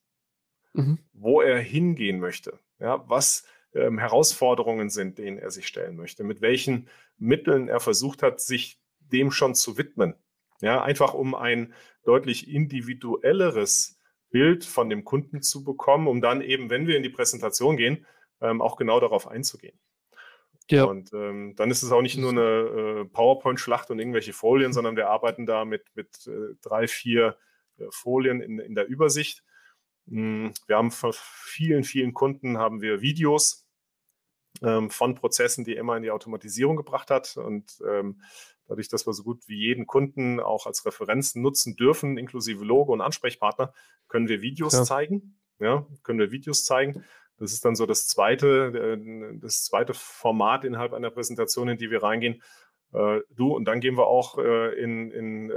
mhm. wo er hingehen möchte, ja, was ähm, Herausforderungen sind, denen er sich stellen möchte, mit welchen Mitteln er versucht hat, sich dem schon zu widmen. Ja, einfach um ein deutlich individuelleres Bild von dem Kunden zu bekommen, um dann eben, wenn wir in die Präsentation gehen, ähm, auch genau darauf einzugehen. Ja. Und ähm, dann ist es auch nicht nur eine äh, PowerPoint-Schlacht und irgendwelche Folien, sondern wir arbeiten da mit, mit äh, drei, vier äh, Folien in, in der Übersicht. Mhm. Wir haben von vielen, vielen Kunden haben wir Videos ähm, von Prozessen, die Emma in die Automatisierung gebracht hat. Und ähm, dadurch, dass wir so gut wie jeden Kunden auch als Referenz nutzen dürfen, inklusive Logo und Ansprechpartner, können wir Videos ja. zeigen. Ja, können wir Videos zeigen. Das ist dann so das zweite, äh, das zweite Format innerhalb einer Präsentation, in die wir reingehen. Äh, du, und dann gehen wir auch äh, in, in,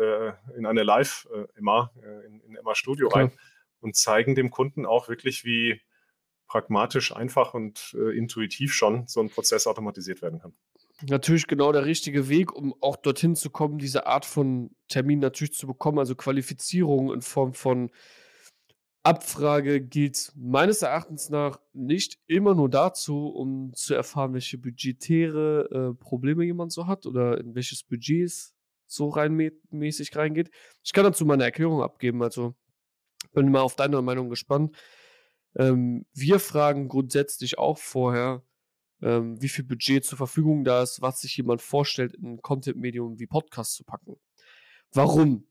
in eine Live-Emma, in, in Emma Studio rein Klar. und zeigen dem Kunden auch wirklich, wie pragmatisch, einfach und intuitiv schon so ein Prozess automatisiert werden kann. Natürlich genau der richtige Weg, um auch dorthin zu kommen, diese Art von Termin natürlich zu bekommen, also Qualifizierung in Form von Abfrage gilt meines Erachtens nach nicht immer nur dazu, um zu erfahren, welche budgetäre äh, Probleme jemand so hat oder in welches Budget es so reinmäßig reingeht. Ich kann dazu meine Erklärung abgeben, also bin mal auf deine Meinung gespannt. Ähm, wir fragen grundsätzlich auch vorher, ähm, wie viel Budget zur Verfügung da ist, was sich jemand vorstellt, in ein Content-Medium wie Podcast zu packen. Warum?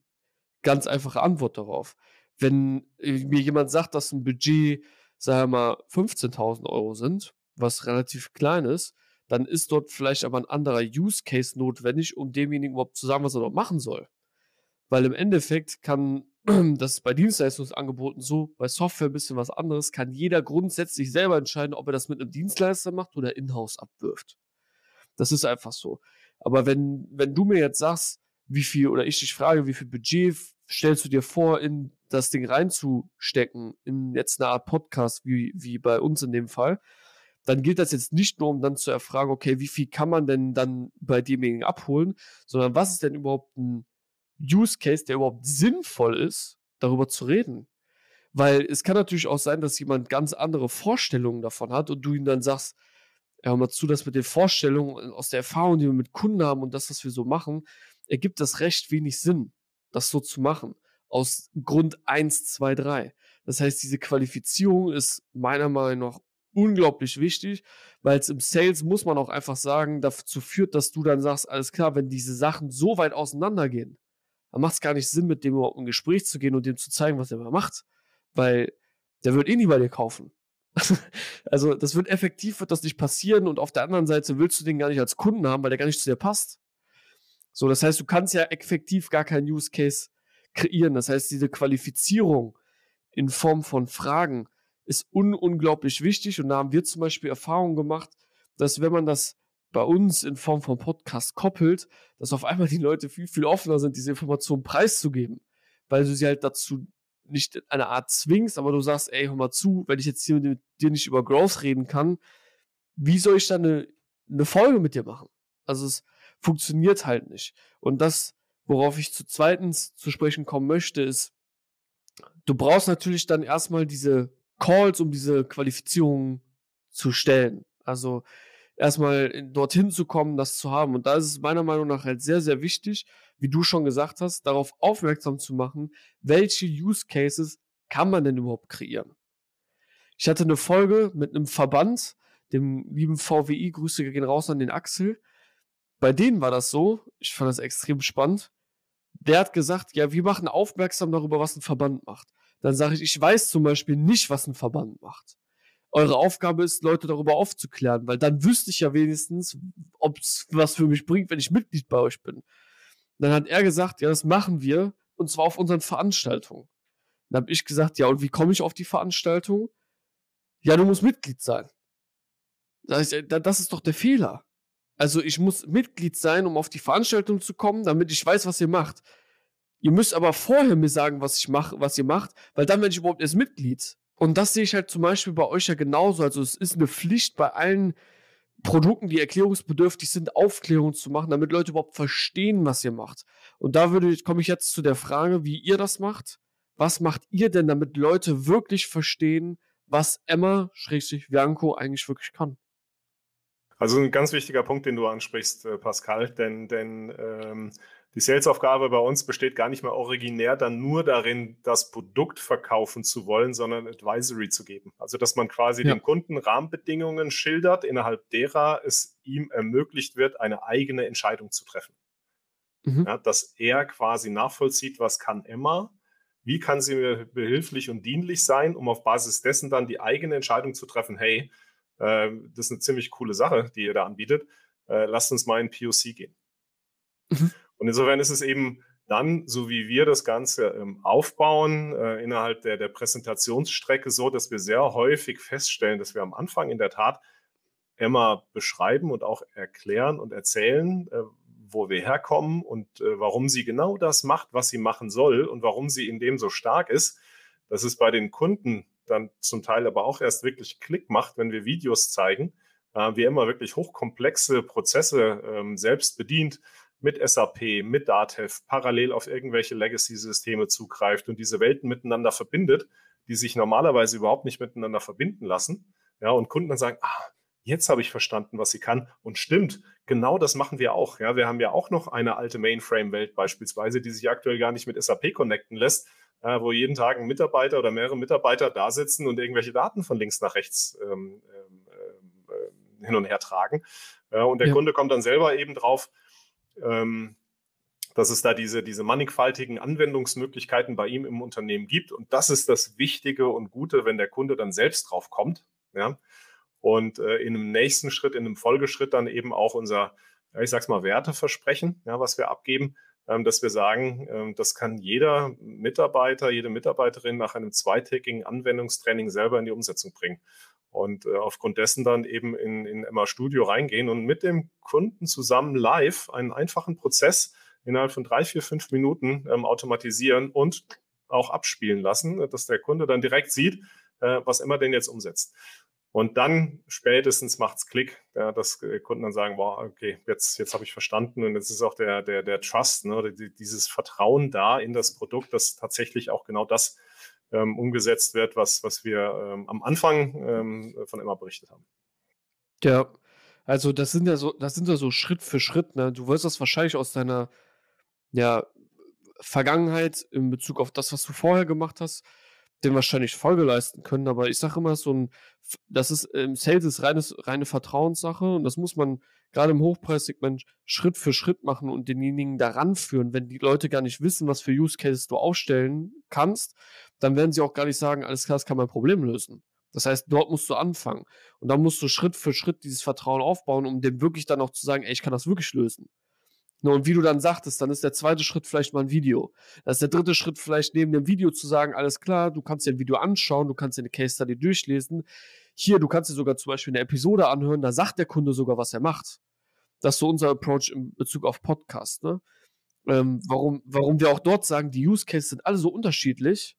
Ganz einfache Antwort darauf wenn äh, mir jemand sagt, dass ein Budget, sagen wir mal, 15.000 Euro sind, was relativ klein ist, dann ist dort vielleicht aber ein anderer Use Case notwendig, um demjenigen überhaupt zu sagen, was er dort machen soll. Weil im Endeffekt kann das ist bei Dienstleistungsangeboten so, bei Software ein bisschen was anderes, kann jeder grundsätzlich selber entscheiden, ob er das mit einem Dienstleister macht oder in-house abwirft. Das ist einfach so. Aber wenn, wenn du mir jetzt sagst, wie viel, oder ich dich frage, wie viel Budget stellst du dir vor, in das Ding reinzustecken, in jetzt eine Art Podcast, wie, wie bei uns in dem Fall, dann gilt das jetzt nicht nur, um dann zu erfragen, okay, wie viel kann man denn dann bei demjenigen abholen, sondern was ist denn überhaupt ein Use Case, der überhaupt sinnvoll ist, darüber zu reden. Weil es kann natürlich auch sein, dass jemand ganz andere Vorstellungen davon hat und du ihm dann sagst, hör mal zu, dass mit den Vorstellungen aus der Erfahrung, die wir mit Kunden haben und das, was wir so machen, ergibt das recht wenig Sinn, das so zu machen. Aus Grund 1, 2, 3. Das heißt, diese Qualifizierung ist meiner Meinung nach unglaublich wichtig, weil es im Sales, muss man auch einfach sagen, dazu führt, dass du dann sagst, alles klar, wenn diese Sachen so weit auseinandergehen, dann macht es gar nicht Sinn, mit dem überhaupt ein Gespräch zu gehen und dem zu zeigen, was er mal macht, weil der wird eh nie bei dir kaufen. also das wird effektiv, wird das nicht passieren und auf der anderen Seite willst du den gar nicht als Kunden haben, weil der gar nicht zu dir passt. So, das heißt, du kannst ja effektiv gar keinen Use Case kreieren. Das heißt, diese Qualifizierung in Form von Fragen ist un unglaublich wichtig und da haben wir zum Beispiel Erfahrungen gemacht, dass wenn man das bei uns in Form von Podcast koppelt, dass auf einmal die Leute viel, viel offener sind, diese Informationen preiszugeben, weil du sie halt dazu nicht eine Art zwingst, aber du sagst, ey, hör mal zu, wenn ich jetzt hier mit dir nicht über Growth reden kann, wie soll ich dann eine, eine Folge mit dir machen? Also es funktioniert halt nicht. Und das, worauf ich zu zweitens zu sprechen kommen möchte, ist, du brauchst natürlich dann erstmal diese Calls, um diese Qualifizierung zu stellen. Also erstmal dorthin zu kommen, das zu haben. Und da ist es meiner Meinung nach halt sehr, sehr wichtig, wie du schon gesagt hast, darauf aufmerksam zu machen, welche Use Cases kann man denn überhaupt kreieren. Ich hatte eine Folge mit einem Verband, dem lieben VWI, Grüße gehen raus an den Axel. Bei denen war das so, ich fand das extrem spannend. Der hat gesagt, ja, wir machen aufmerksam darüber, was ein Verband macht. Dann sage ich, ich weiß zum Beispiel nicht, was ein Verband macht eure Aufgabe ist, Leute darüber aufzuklären, weil dann wüsste ich ja wenigstens, ob es was für mich bringt, wenn ich Mitglied bei euch bin. Dann hat er gesagt, ja, das machen wir, und zwar auf unseren Veranstaltungen. Dann habe ich gesagt, ja, und wie komme ich auf die Veranstaltung? Ja, du musst Mitglied sein. Das ist doch der Fehler. Also ich muss Mitglied sein, um auf die Veranstaltung zu kommen, damit ich weiß, was ihr macht. Ihr müsst aber vorher mir sagen, was ich mache, was ihr macht, weil dann werde ich überhaupt erst Mitglied. Und das sehe ich halt zum Beispiel bei euch ja genauso. Also es ist eine Pflicht bei allen Produkten, die erklärungsbedürftig sind, Aufklärung zu machen, damit Leute überhaupt verstehen, was ihr macht. Und da würde, komme ich jetzt zu der Frage, wie ihr das macht. Was macht ihr denn, damit Leute wirklich verstehen, was Emma, Bianco eigentlich wirklich kann? Also ein ganz wichtiger Punkt, den du ansprichst, äh, Pascal, denn, denn ähm, die Sales-Aufgabe bei uns besteht gar nicht mehr originär dann nur darin, das Produkt verkaufen zu wollen, sondern Advisory zu geben. Also, dass man quasi ja. dem Kunden Rahmenbedingungen schildert, innerhalb derer es ihm ermöglicht wird, eine eigene Entscheidung zu treffen. Mhm. Ja, dass er quasi nachvollzieht, was kann Emma, wie kann sie mir behilflich und dienlich sein, um auf Basis dessen dann die eigene Entscheidung zu treffen, hey, äh, das ist eine ziemlich coole Sache, die ihr da anbietet, äh, lasst uns mal in POC gehen. Mhm. Und insofern ist es eben dann, so wie wir das Ganze ähm, aufbauen, äh, innerhalb der, der Präsentationsstrecke so, dass wir sehr häufig feststellen, dass wir am Anfang in der Tat immer beschreiben und auch erklären und erzählen, äh, wo wir herkommen und äh, warum sie genau das macht, was sie machen soll und warum sie in dem so stark ist. dass es bei den Kunden dann zum Teil aber auch erst wirklich Klick macht, wenn wir Videos zeigen, äh, wie immer wirklich hochkomplexe Prozesse ähm, selbst bedient mit SAP, mit Datev parallel auf irgendwelche Legacy-Systeme zugreift und diese Welten miteinander verbindet, die sich normalerweise überhaupt nicht miteinander verbinden lassen. Ja, und Kunden dann sagen, ah, jetzt habe ich verstanden, was sie kann. Und stimmt, genau das machen wir auch. Ja, wir haben ja auch noch eine alte Mainframe-Welt beispielsweise, die sich aktuell gar nicht mit SAP connecten lässt, äh, wo jeden Tag ein Mitarbeiter oder mehrere Mitarbeiter da sitzen und irgendwelche Daten von links nach rechts ähm, ähm, äh, hin und her tragen. Äh, und der ja. Kunde kommt dann selber eben drauf, ähm, dass es da diese, diese mannigfaltigen Anwendungsmöglichkeiten bei ihm im Unternehmen gibt. Und das ist das Wichtige und Gute, wenn der Kunde dann selbst drauf kommt. Ja? Und äh, in einem nächsten Schritt, in einem Folgeschritt dann eben auch unser, ich sag's mal, Werteversprechen, ja, was wir abgeben, ähm, dass wir sagen, ähm, das kann jeder Mitarbeiter, jede Mitarbeiterin nach einem zweitägigen Anwendungstraining selber in die Umsetzung bringen. Und äh, aufgrund dessen dann eben in, in Emma Studio reingehen und mit dem Kunden zusammen live einen einfachen Prozess innerhalb von drei, vier, fünf Minuten ähm, automatisieren und auch abspielen lassen, dass der Kunde dann direkt sieht, äh, was immer denn jetzt umsetzt. Und dann spätestens macht es Klick, ja, dass Kunden dann sagen, wow, okay, jetzt, jetzt habe ich verstanden und jetzt ist auch der, der, der Trust, ne, dieses Vertrauen da in das Produkt, dass tatsächlich auch genau das ähm, umgesetzt wird, was, was wir ähm, am Anfang ähm, von Emma berichtet haben. Ja, also das sind ja so, das sind ja so Schritt für Schritt, ne? Du wirst das wahrscheinlich aus deiner ja, Vergangenheit in Bezug auf das, was du vorher gemacht hast, den wahrscheinlich Folge leisten können. Aber ich sage immer, so ein, das ist im Sales ist reines, reine Vertrauenssache und das muss man gerade im Hochpreissegment Schritt für Schritt machen und denjenigen daran führen. Wenn die Leute gar nicht wissen, was für Use Cases du aufstellen kannst, dann werden sie auch gar nicht sagen, alles klar, das kann mein Problem lösen. Das heißt, dort musst du anfangen. Und dann musst du Schritt für Schritt dieses Vertrauen aufbauen, um dem wirklich dann auch zu sagen, ey, ich kann das wirklich lösen. Ne, und wie du dann sagtest, dann ist der zweite Schritt vielleicht mal ein Video. Das ist der dritte Schritt vielleicht neben dem Video zu sagen, alles klar, du kannst dir ein Video anschauen, du kannst dir eine Case Study durchlesen. Hier, du kannst dir sogar zum Beispiel eine Episode anhören, da sagt der Kunde sogar, was er macht. Das ist so unser Approach in Bezug auf Podcast. Ne? Ähm, warum, warum wir auch dort sagen, die Use Cases sind alle so unterschiedlich.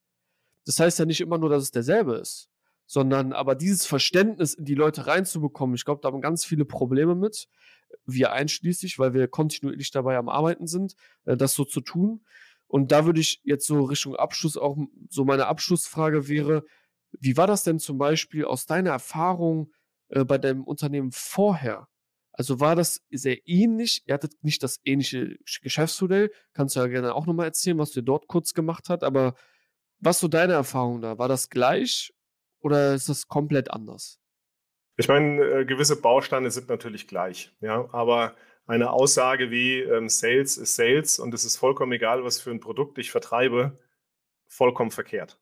Das heißt ja nicht immer nur, dass es derselbe ist, sondern aber dieses Verständnis in die Leute reinzubekommen, ich glaube, da haben ganz viele Probleme mit wir einschließlich, weil wir kontinuierlich dabei am Arbeiten sind, äh, das so zu tun. Und da würde ich jetzt so Richtung Abschluss auch so meine Abschlussfrage wäre, wie war das denn zum Beispiel aus deiner Erfahrung äh, bei deinem Unternehmen vorher? Also war das sehr ähnlich? Ihr hattet nicht das ähnliche Geschäftsmodell. Kannst du ja gerne auch nochmal erzählen, was du dort kurz gemacht hat. Aber was so deine Erfahrung da? War das gleich oder ist das komplett anders? Ich meine, äh, gewisse Bausteine sind natürlich gleich, ja, aber eine Aussage wie ähm, Sales ist Sales und es ist vollkommen egal, was für ein Produkt ich vertreibe, vollkommen verkehrt.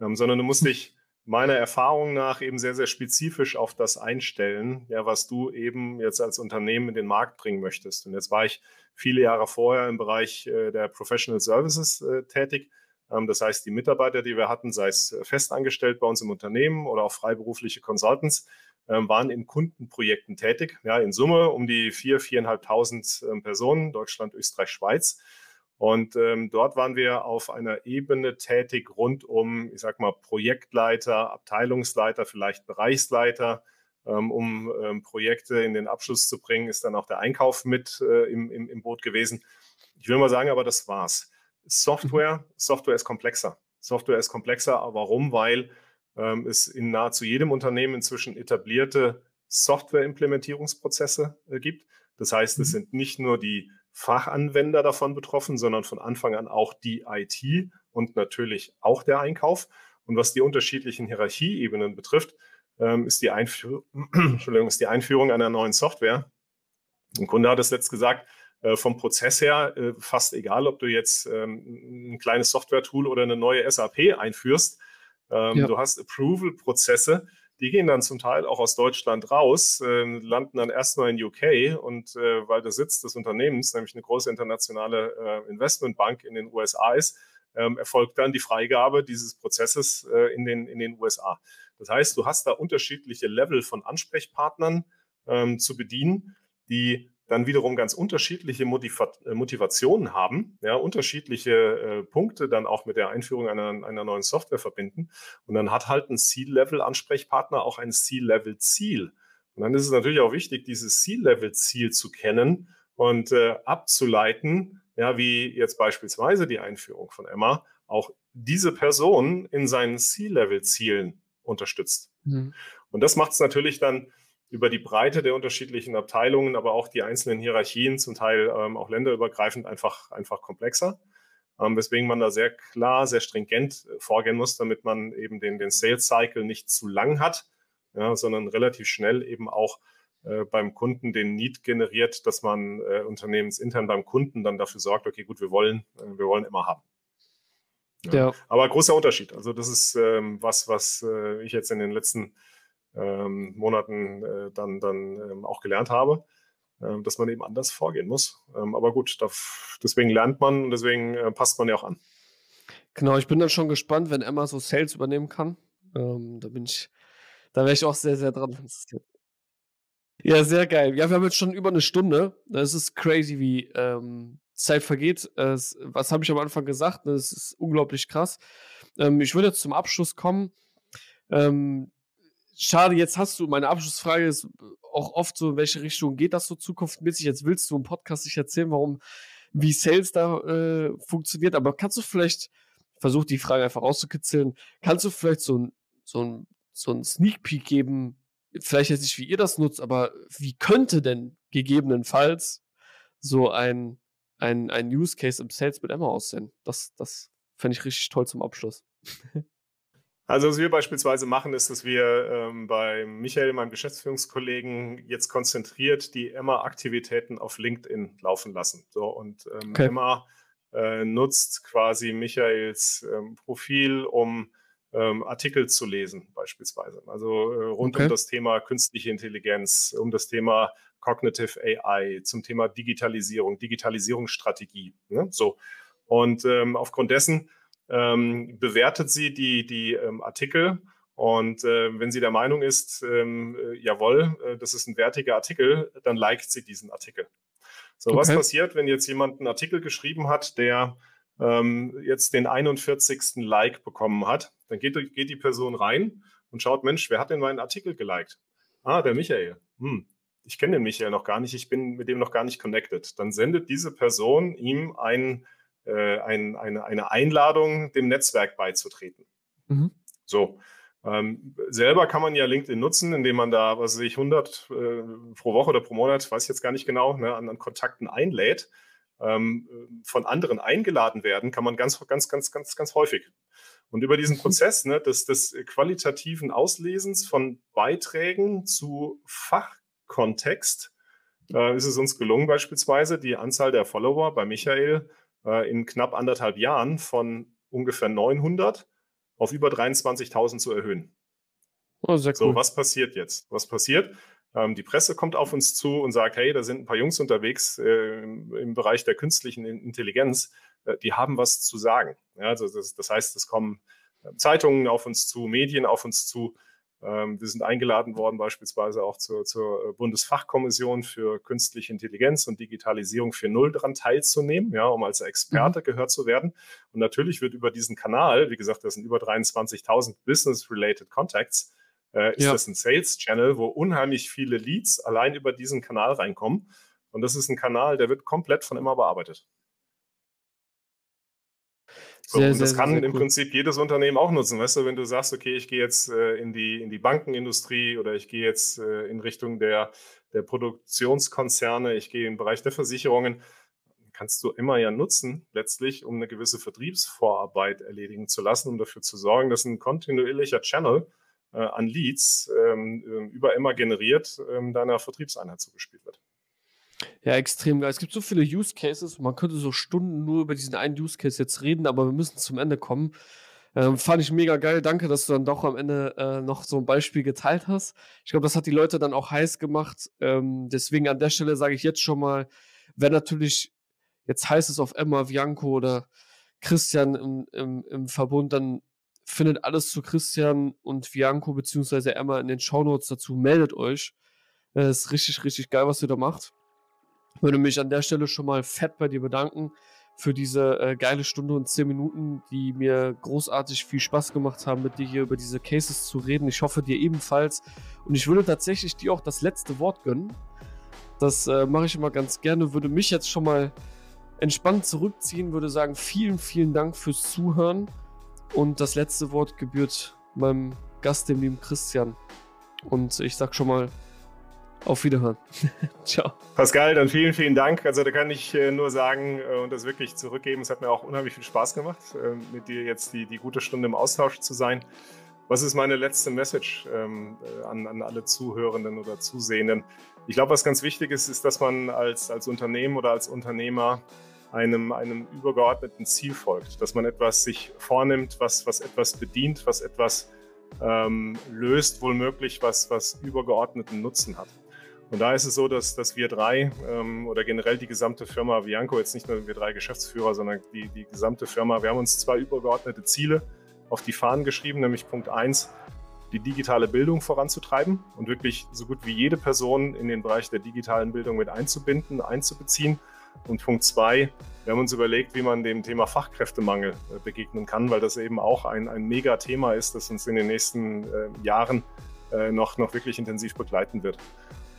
Ähm, sondern du musst dich meiner Erfahrung nach eben sehr, sehr spezifisch auf das einstellen, ja, was du eben jetzt als Unternehmen in den Markt bringen möchtest. Und jetzt war ich viele Jahre vorher im Bereich äh, der Professional Services äh, tätig. Ähm, das heißt, die Mitarbeiter, die wir hatten, sei es festangestellt bei uns im Unternehmen oder auch freiberufliche Consultants, ähm, waren in Kundenprojekten tätig. Ja, in Summe um die 4.000, 4.500 ähm, Personen, Deutschland, Österreich, Schweiz. Und ähm, dort waren wir auf einer Ebene tätig rund um, ich sag mal, Projektleiter, Abteilungsleiter, vielleicht Bereichsleiter. Ähm, um ähm, Projekte in den Abschluss zu bringen, ist dann auch der Einkauf mit äh, im, im, im Boot gewesen. Ich will mal sagen, aber das war's. Software, Software ist komplexer. Software ist komplexer. Warum? Weil ähm, es in nahezu jedem Unternehmen inzwischen etablierte Software-Implementierungsprozesse äh, gibt. Das heißt, es mhm. sind nicht nur die Fachanwender davon betroffen, sondern von Anfang an auch die IT und natürlich auch der Einkauf. Und was die unterschiedlichen Hierarchieebenen betrifft, ähm, ist, die Einführ Entschuldigung, ist die Einführung einer neuen Software. Ein Kunde hat es letzt gesagt, vom Prozess her äh, fast egal, ob du jetzt ähm, ein kleines Software-Tool oder eine neue SAP einführst. Ähm, ja. Du hast Approval-Prozesse, die gehen dann zum Teil auch aus Deutschland raus, äh, landen dann erstmal in UK und äh, weil der Sitz des Unternehmens, nämlich eine große internationale äh, Investmentbank in den USA ist, ähm, erfolgt dann die Freigabe dieses Prozesses äh, in, den, in den USA. Das heißt, du hast da unterschiedliche Level von Ansprechpartnern ähm, zu bedienen, die dann wiederum ganz unterschiedliche Motiva äh, Motivationen haben, ja, unterschiedliche äh, Punkte dann auch mit der Einführung einer, einer neuen Software verbinden. Und dann hat halt ein C-Level-Ansprechpartner auch ein C-Level-Ziel. Und dann ist es natürlich auch wichtig, dieses C-Level-Ziel zu kennen und äh, abzuleiten, ja, wie jetzt beispielsweise die Einführung von Emma, auch diese Person in seinen C-Level-Zielen unterstützt. Mhm. Und das macht es natürlich dann über die Breite der unterschiedlichen Abteilungen, aber auch die einzelnen Hierarchien, zum Teil ähm, auch länderübergreifend, einfach, einfach komplexer. Ähm, weswegen man da sehr klar, sehr stringent äh, vorgehen muss, damit man eben den, den Sales Cycle nicht zu lang hat, ja, sondern relativ schnell eben auch äh, beim Kunden den Need generiert, dass man äh, unternehmensintern beim Kunden dann dafür sorgt, okay, gut, wir wollen, äh, wir wollen immer haben. Ja. ja. Aber großer Unterschied. Also das ist ähm, was, was äh, ich jetzt in den letzten ähm, Monaten äh, dann, dann ähm, auch gelernt habe. äh, dass man eben anders vorgehen muss. Ähm, aber gut, da, deswegen lernt man und deswegen äh, passt man ja auch an. Genau, ich bin dann schon gespannt, wenn Emma so Sales übernehmen kann. Ähm, da bin ich, da wäre ich auch sehr, sehr dran Ja, sehr geil. Ja, wir haben jetzt schon über eine Stunde. Das ist crazy, wie ähm, Zeit vergeht. Es, was habe ich am Anfang gesagt? Das ist unglaublich krass. Ähm, ich würde jetzt zum Abschluss kommen. Ähm, schade, jetzt hast du, meine Abschlussfrage ist auch oft so, in welche Richtung geht das so zukunftsmäßig? Jetzt willst du im Podcast nicht erzählen, warum, wie Sales da äh, funktioniert, aber kannst du vielleicht, versuch die Frage einfach rauszukitzeln, kannst du vielleicht so ein, so ein, so ein Sneak Peek geben, vielleicht jetzt nicht, wie ihr das nutzt, aber wie könnte denn gegebenenfalls so ein, ein, ein Use Case im Sales mit Emma aussehen? Das, das fände ich richtig toll zum Abschluss. Also was wir beispielsweise machen, ist, dass wir ähm, bei Michael, meinem Geschäftsführungskollegen, jetzt konzentriert die Emma-Aktivitäten auf LinkedIn laufen lassen. So und ähm, okay. Emma äh, nutzt quasi Michaels ähm, Profil, um ähm, Artikel zu lesen, beispielsweise. Also äh, rund okay. um das Thema künstliche Intelligenz, um das Thema Cognitive AI, zum Thema Digitalisierung, Digitalisierungsstrategie. Ne? So. Und ähm, aufgrund dessen ähm, bewertet sie die, die ähm, Artikel. Und äh, wenn sie der Meinung ist, ähm, äh, jawohl, äh, das ist ein wertiger Artikel, dann liked sie diesen Artikel. So, okay. was passiert, wenn jetzt jemand einen Artikel geschrieben hat, der ähm, jetzt den 41. Like bekommen hat? Dann geht, geht die Person rein und schaut, Mensch, wer hat denn meinen Artikel geliked? Ah, der Michael. Hm, ich kenne den Michael noch gar nicht, ich bin mit dem noch gar nicht connected. Dann sendet diese Person ihm einen äh, ein, eine, eine Einladung, dem Netzwerk beizutreten. Mhm. So. Ähm, selber kann man ja LinkedIn nutzen, indem man da, was weiß ich, 100 äh, pro Woche oder pro Monat, weiß ich jetzt gar nicht genau, ne, an, an Kontakten einlädt. Ähm, von anderen eingeladen werden, kann man ganz, ganz, ganz, ganz, ganz häufig. Und über diesen Prozess ne, des, des qualitativen Auslesens von Beiträgen zu Fachkontext äh, ist es uns gelungen, beispielsweise die Anzahl der Follower bei Michael äh, in knapp anderthalb Jahren von ungefähr 900 auf über 23.000 zu erhöhen. Oh, sehr cool. So, was passiert jetzt? Was passiert? Ähm, die Presse kommt auf uns zu und sagt, hey, da sind ein paar Jungs unterwegs äh, im, Bereich der künstlichen Intelligenz, äh, die haben was zu sagen. Ja, also das, das heißt, es kommen äh, Zeitungen auf uns zu, Medien auf uns zu, wir sind eingeladen worden, beispielsweise auch zur, zur, Bundesfachkommission für künstliche Intelligenz und Digitalisierung für Null daran teilzunehmen, ja, um als Experte mhm. gehört zu werden. Und natürlich wird über diesen Kanal, wie gesagt, das sind über 23.000 Business-related Contacts, äh, ist ja. das ein Sales-Channel, wo unheimlich viele Leads allein über diesen Kanal reinkommen. Und das ist ein Kanal, der wird komplett von immer bearbeitet. So, sehr, und das sehr, kann sehr im. Prinzip jedes Unternehmen auch nutzen. Weißt du, wenn du sagst, okay, ich gehe jetzt äh, in, die, in die Bankenindustrie oder ich gehe jetzt äh, in Richtung der, der Produktionskonzerne, ich gehe im Bereich der Versicherungen, kannst du immer ja nutzen, letztlich, um eine gewisse Vertriebsvorarbeit erledigen zu lassen, um dafür zu sorgen, dass ein kontinuierlicher Channel äh, an Leads ähm, ähm über immer generiert ähm, deiner Vertriebseinheit zugespielt wird. Ja, extrem geil. Es gibt so viele Use Cases. Man könnte so Stunden nur über diesen einen Use Case jetzt reden, aber wir müssen zum Ende kommen. Ähm, fand ich mega geil. Danke, dass du dann doch am Ende äh, noch so ein Beispiel geteilt hast. Ich glaube, das hat die Leute dann auch heiß gemacht. Ähm, deswegen an der Stelle sage ich jetzt schon mal, wenn natürlich jetzt heißt es auf Emma, Bianco oder Christian im, im, im Verbund, dann findet alles zu Christian und Bianco beziehungsweise Emma in den Shownotes dazu. Meldet euch. Äh, ist richtig, richtig geil, was ihr da macht würde mich an der Stelle schon mal fett bei dir bedanken für diese äh, geile Stunde und zehn Minuten, die mir großartig viel Spaß gemacht haben, mit dir hier über diese Cases zu reden. Ich hoffe dir ebenfalls. Und ich würde tatsächlich dir auch das letzte Wort gönnen. Das äh, mache ich immer ganz gerne. Würde mich jetzt schon mal entspannt zurückziehen, würde sagen, vielen, vielen Dank fürs Zuhören. Und das letzte Wort gebührt meinem Gast, dem lieben Christian. Und ich sag schon mal auf Wiederhören. Ciao. Pascal, dann vielen, vielen Dank. Also da kann ich äh, nur sagen äh, und das wirklich zurückgeben. Es hat mir auch unheimlich viel Spaß gemacht, äh, mit dir jetzt die, die gute Stunde im Austausch zu sein. Was ist meine letzte Message ähm, an, an alle Zuhörenden oder Zusehenden? Ich glaube, was ganz wichtig ist, ist, dass man als, als Unternehmen oder als Unternehmer einem, einem übergeordneten Ziel folgt, dass man etwas sich vornimmt, was, was etwas bedient, was etwas ähm, löst, wohl möglich, was, was übergeordneten Nutzen hat. Und da ist es so, dass, dass wir drei ähm, oder generell die gesamte Firma Bianco, jetzt nicht nur wir drei Geschäftsführer, sondern die, die gesamte Firma, wir haben uns zwei übergeordnete Ziele auf die Fahnen geschrieben, nämlich Punkt eins die digitale Bildung voranzutreiben und wirklich so gut wie jede Person in den Bereich der digitalen Bildung mit einzubinden, einzubeziehen. Und Punkt zwei, wir haben uns überlegt, wie man dem Thema Fachkräftemangel äh, begegnen kann, weil das eben auch ein, ein Mega-Thema ist, das uns in den nächsten äh, Jahren äh, noch, noch wirklich intensiv begleiten wird.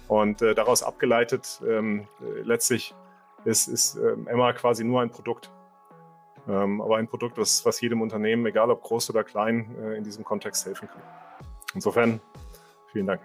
Und äh, daraus abgeleitet, ähm, äh, letztlich ist, ist ähm, Emma quasi nur ein Produkt. Ähm, aber ein Produkt, was, was jedem Unternehmen, egal ob groß oder klein, äh, in diesem Kontext helfen kann. Insofern, vielen Dank.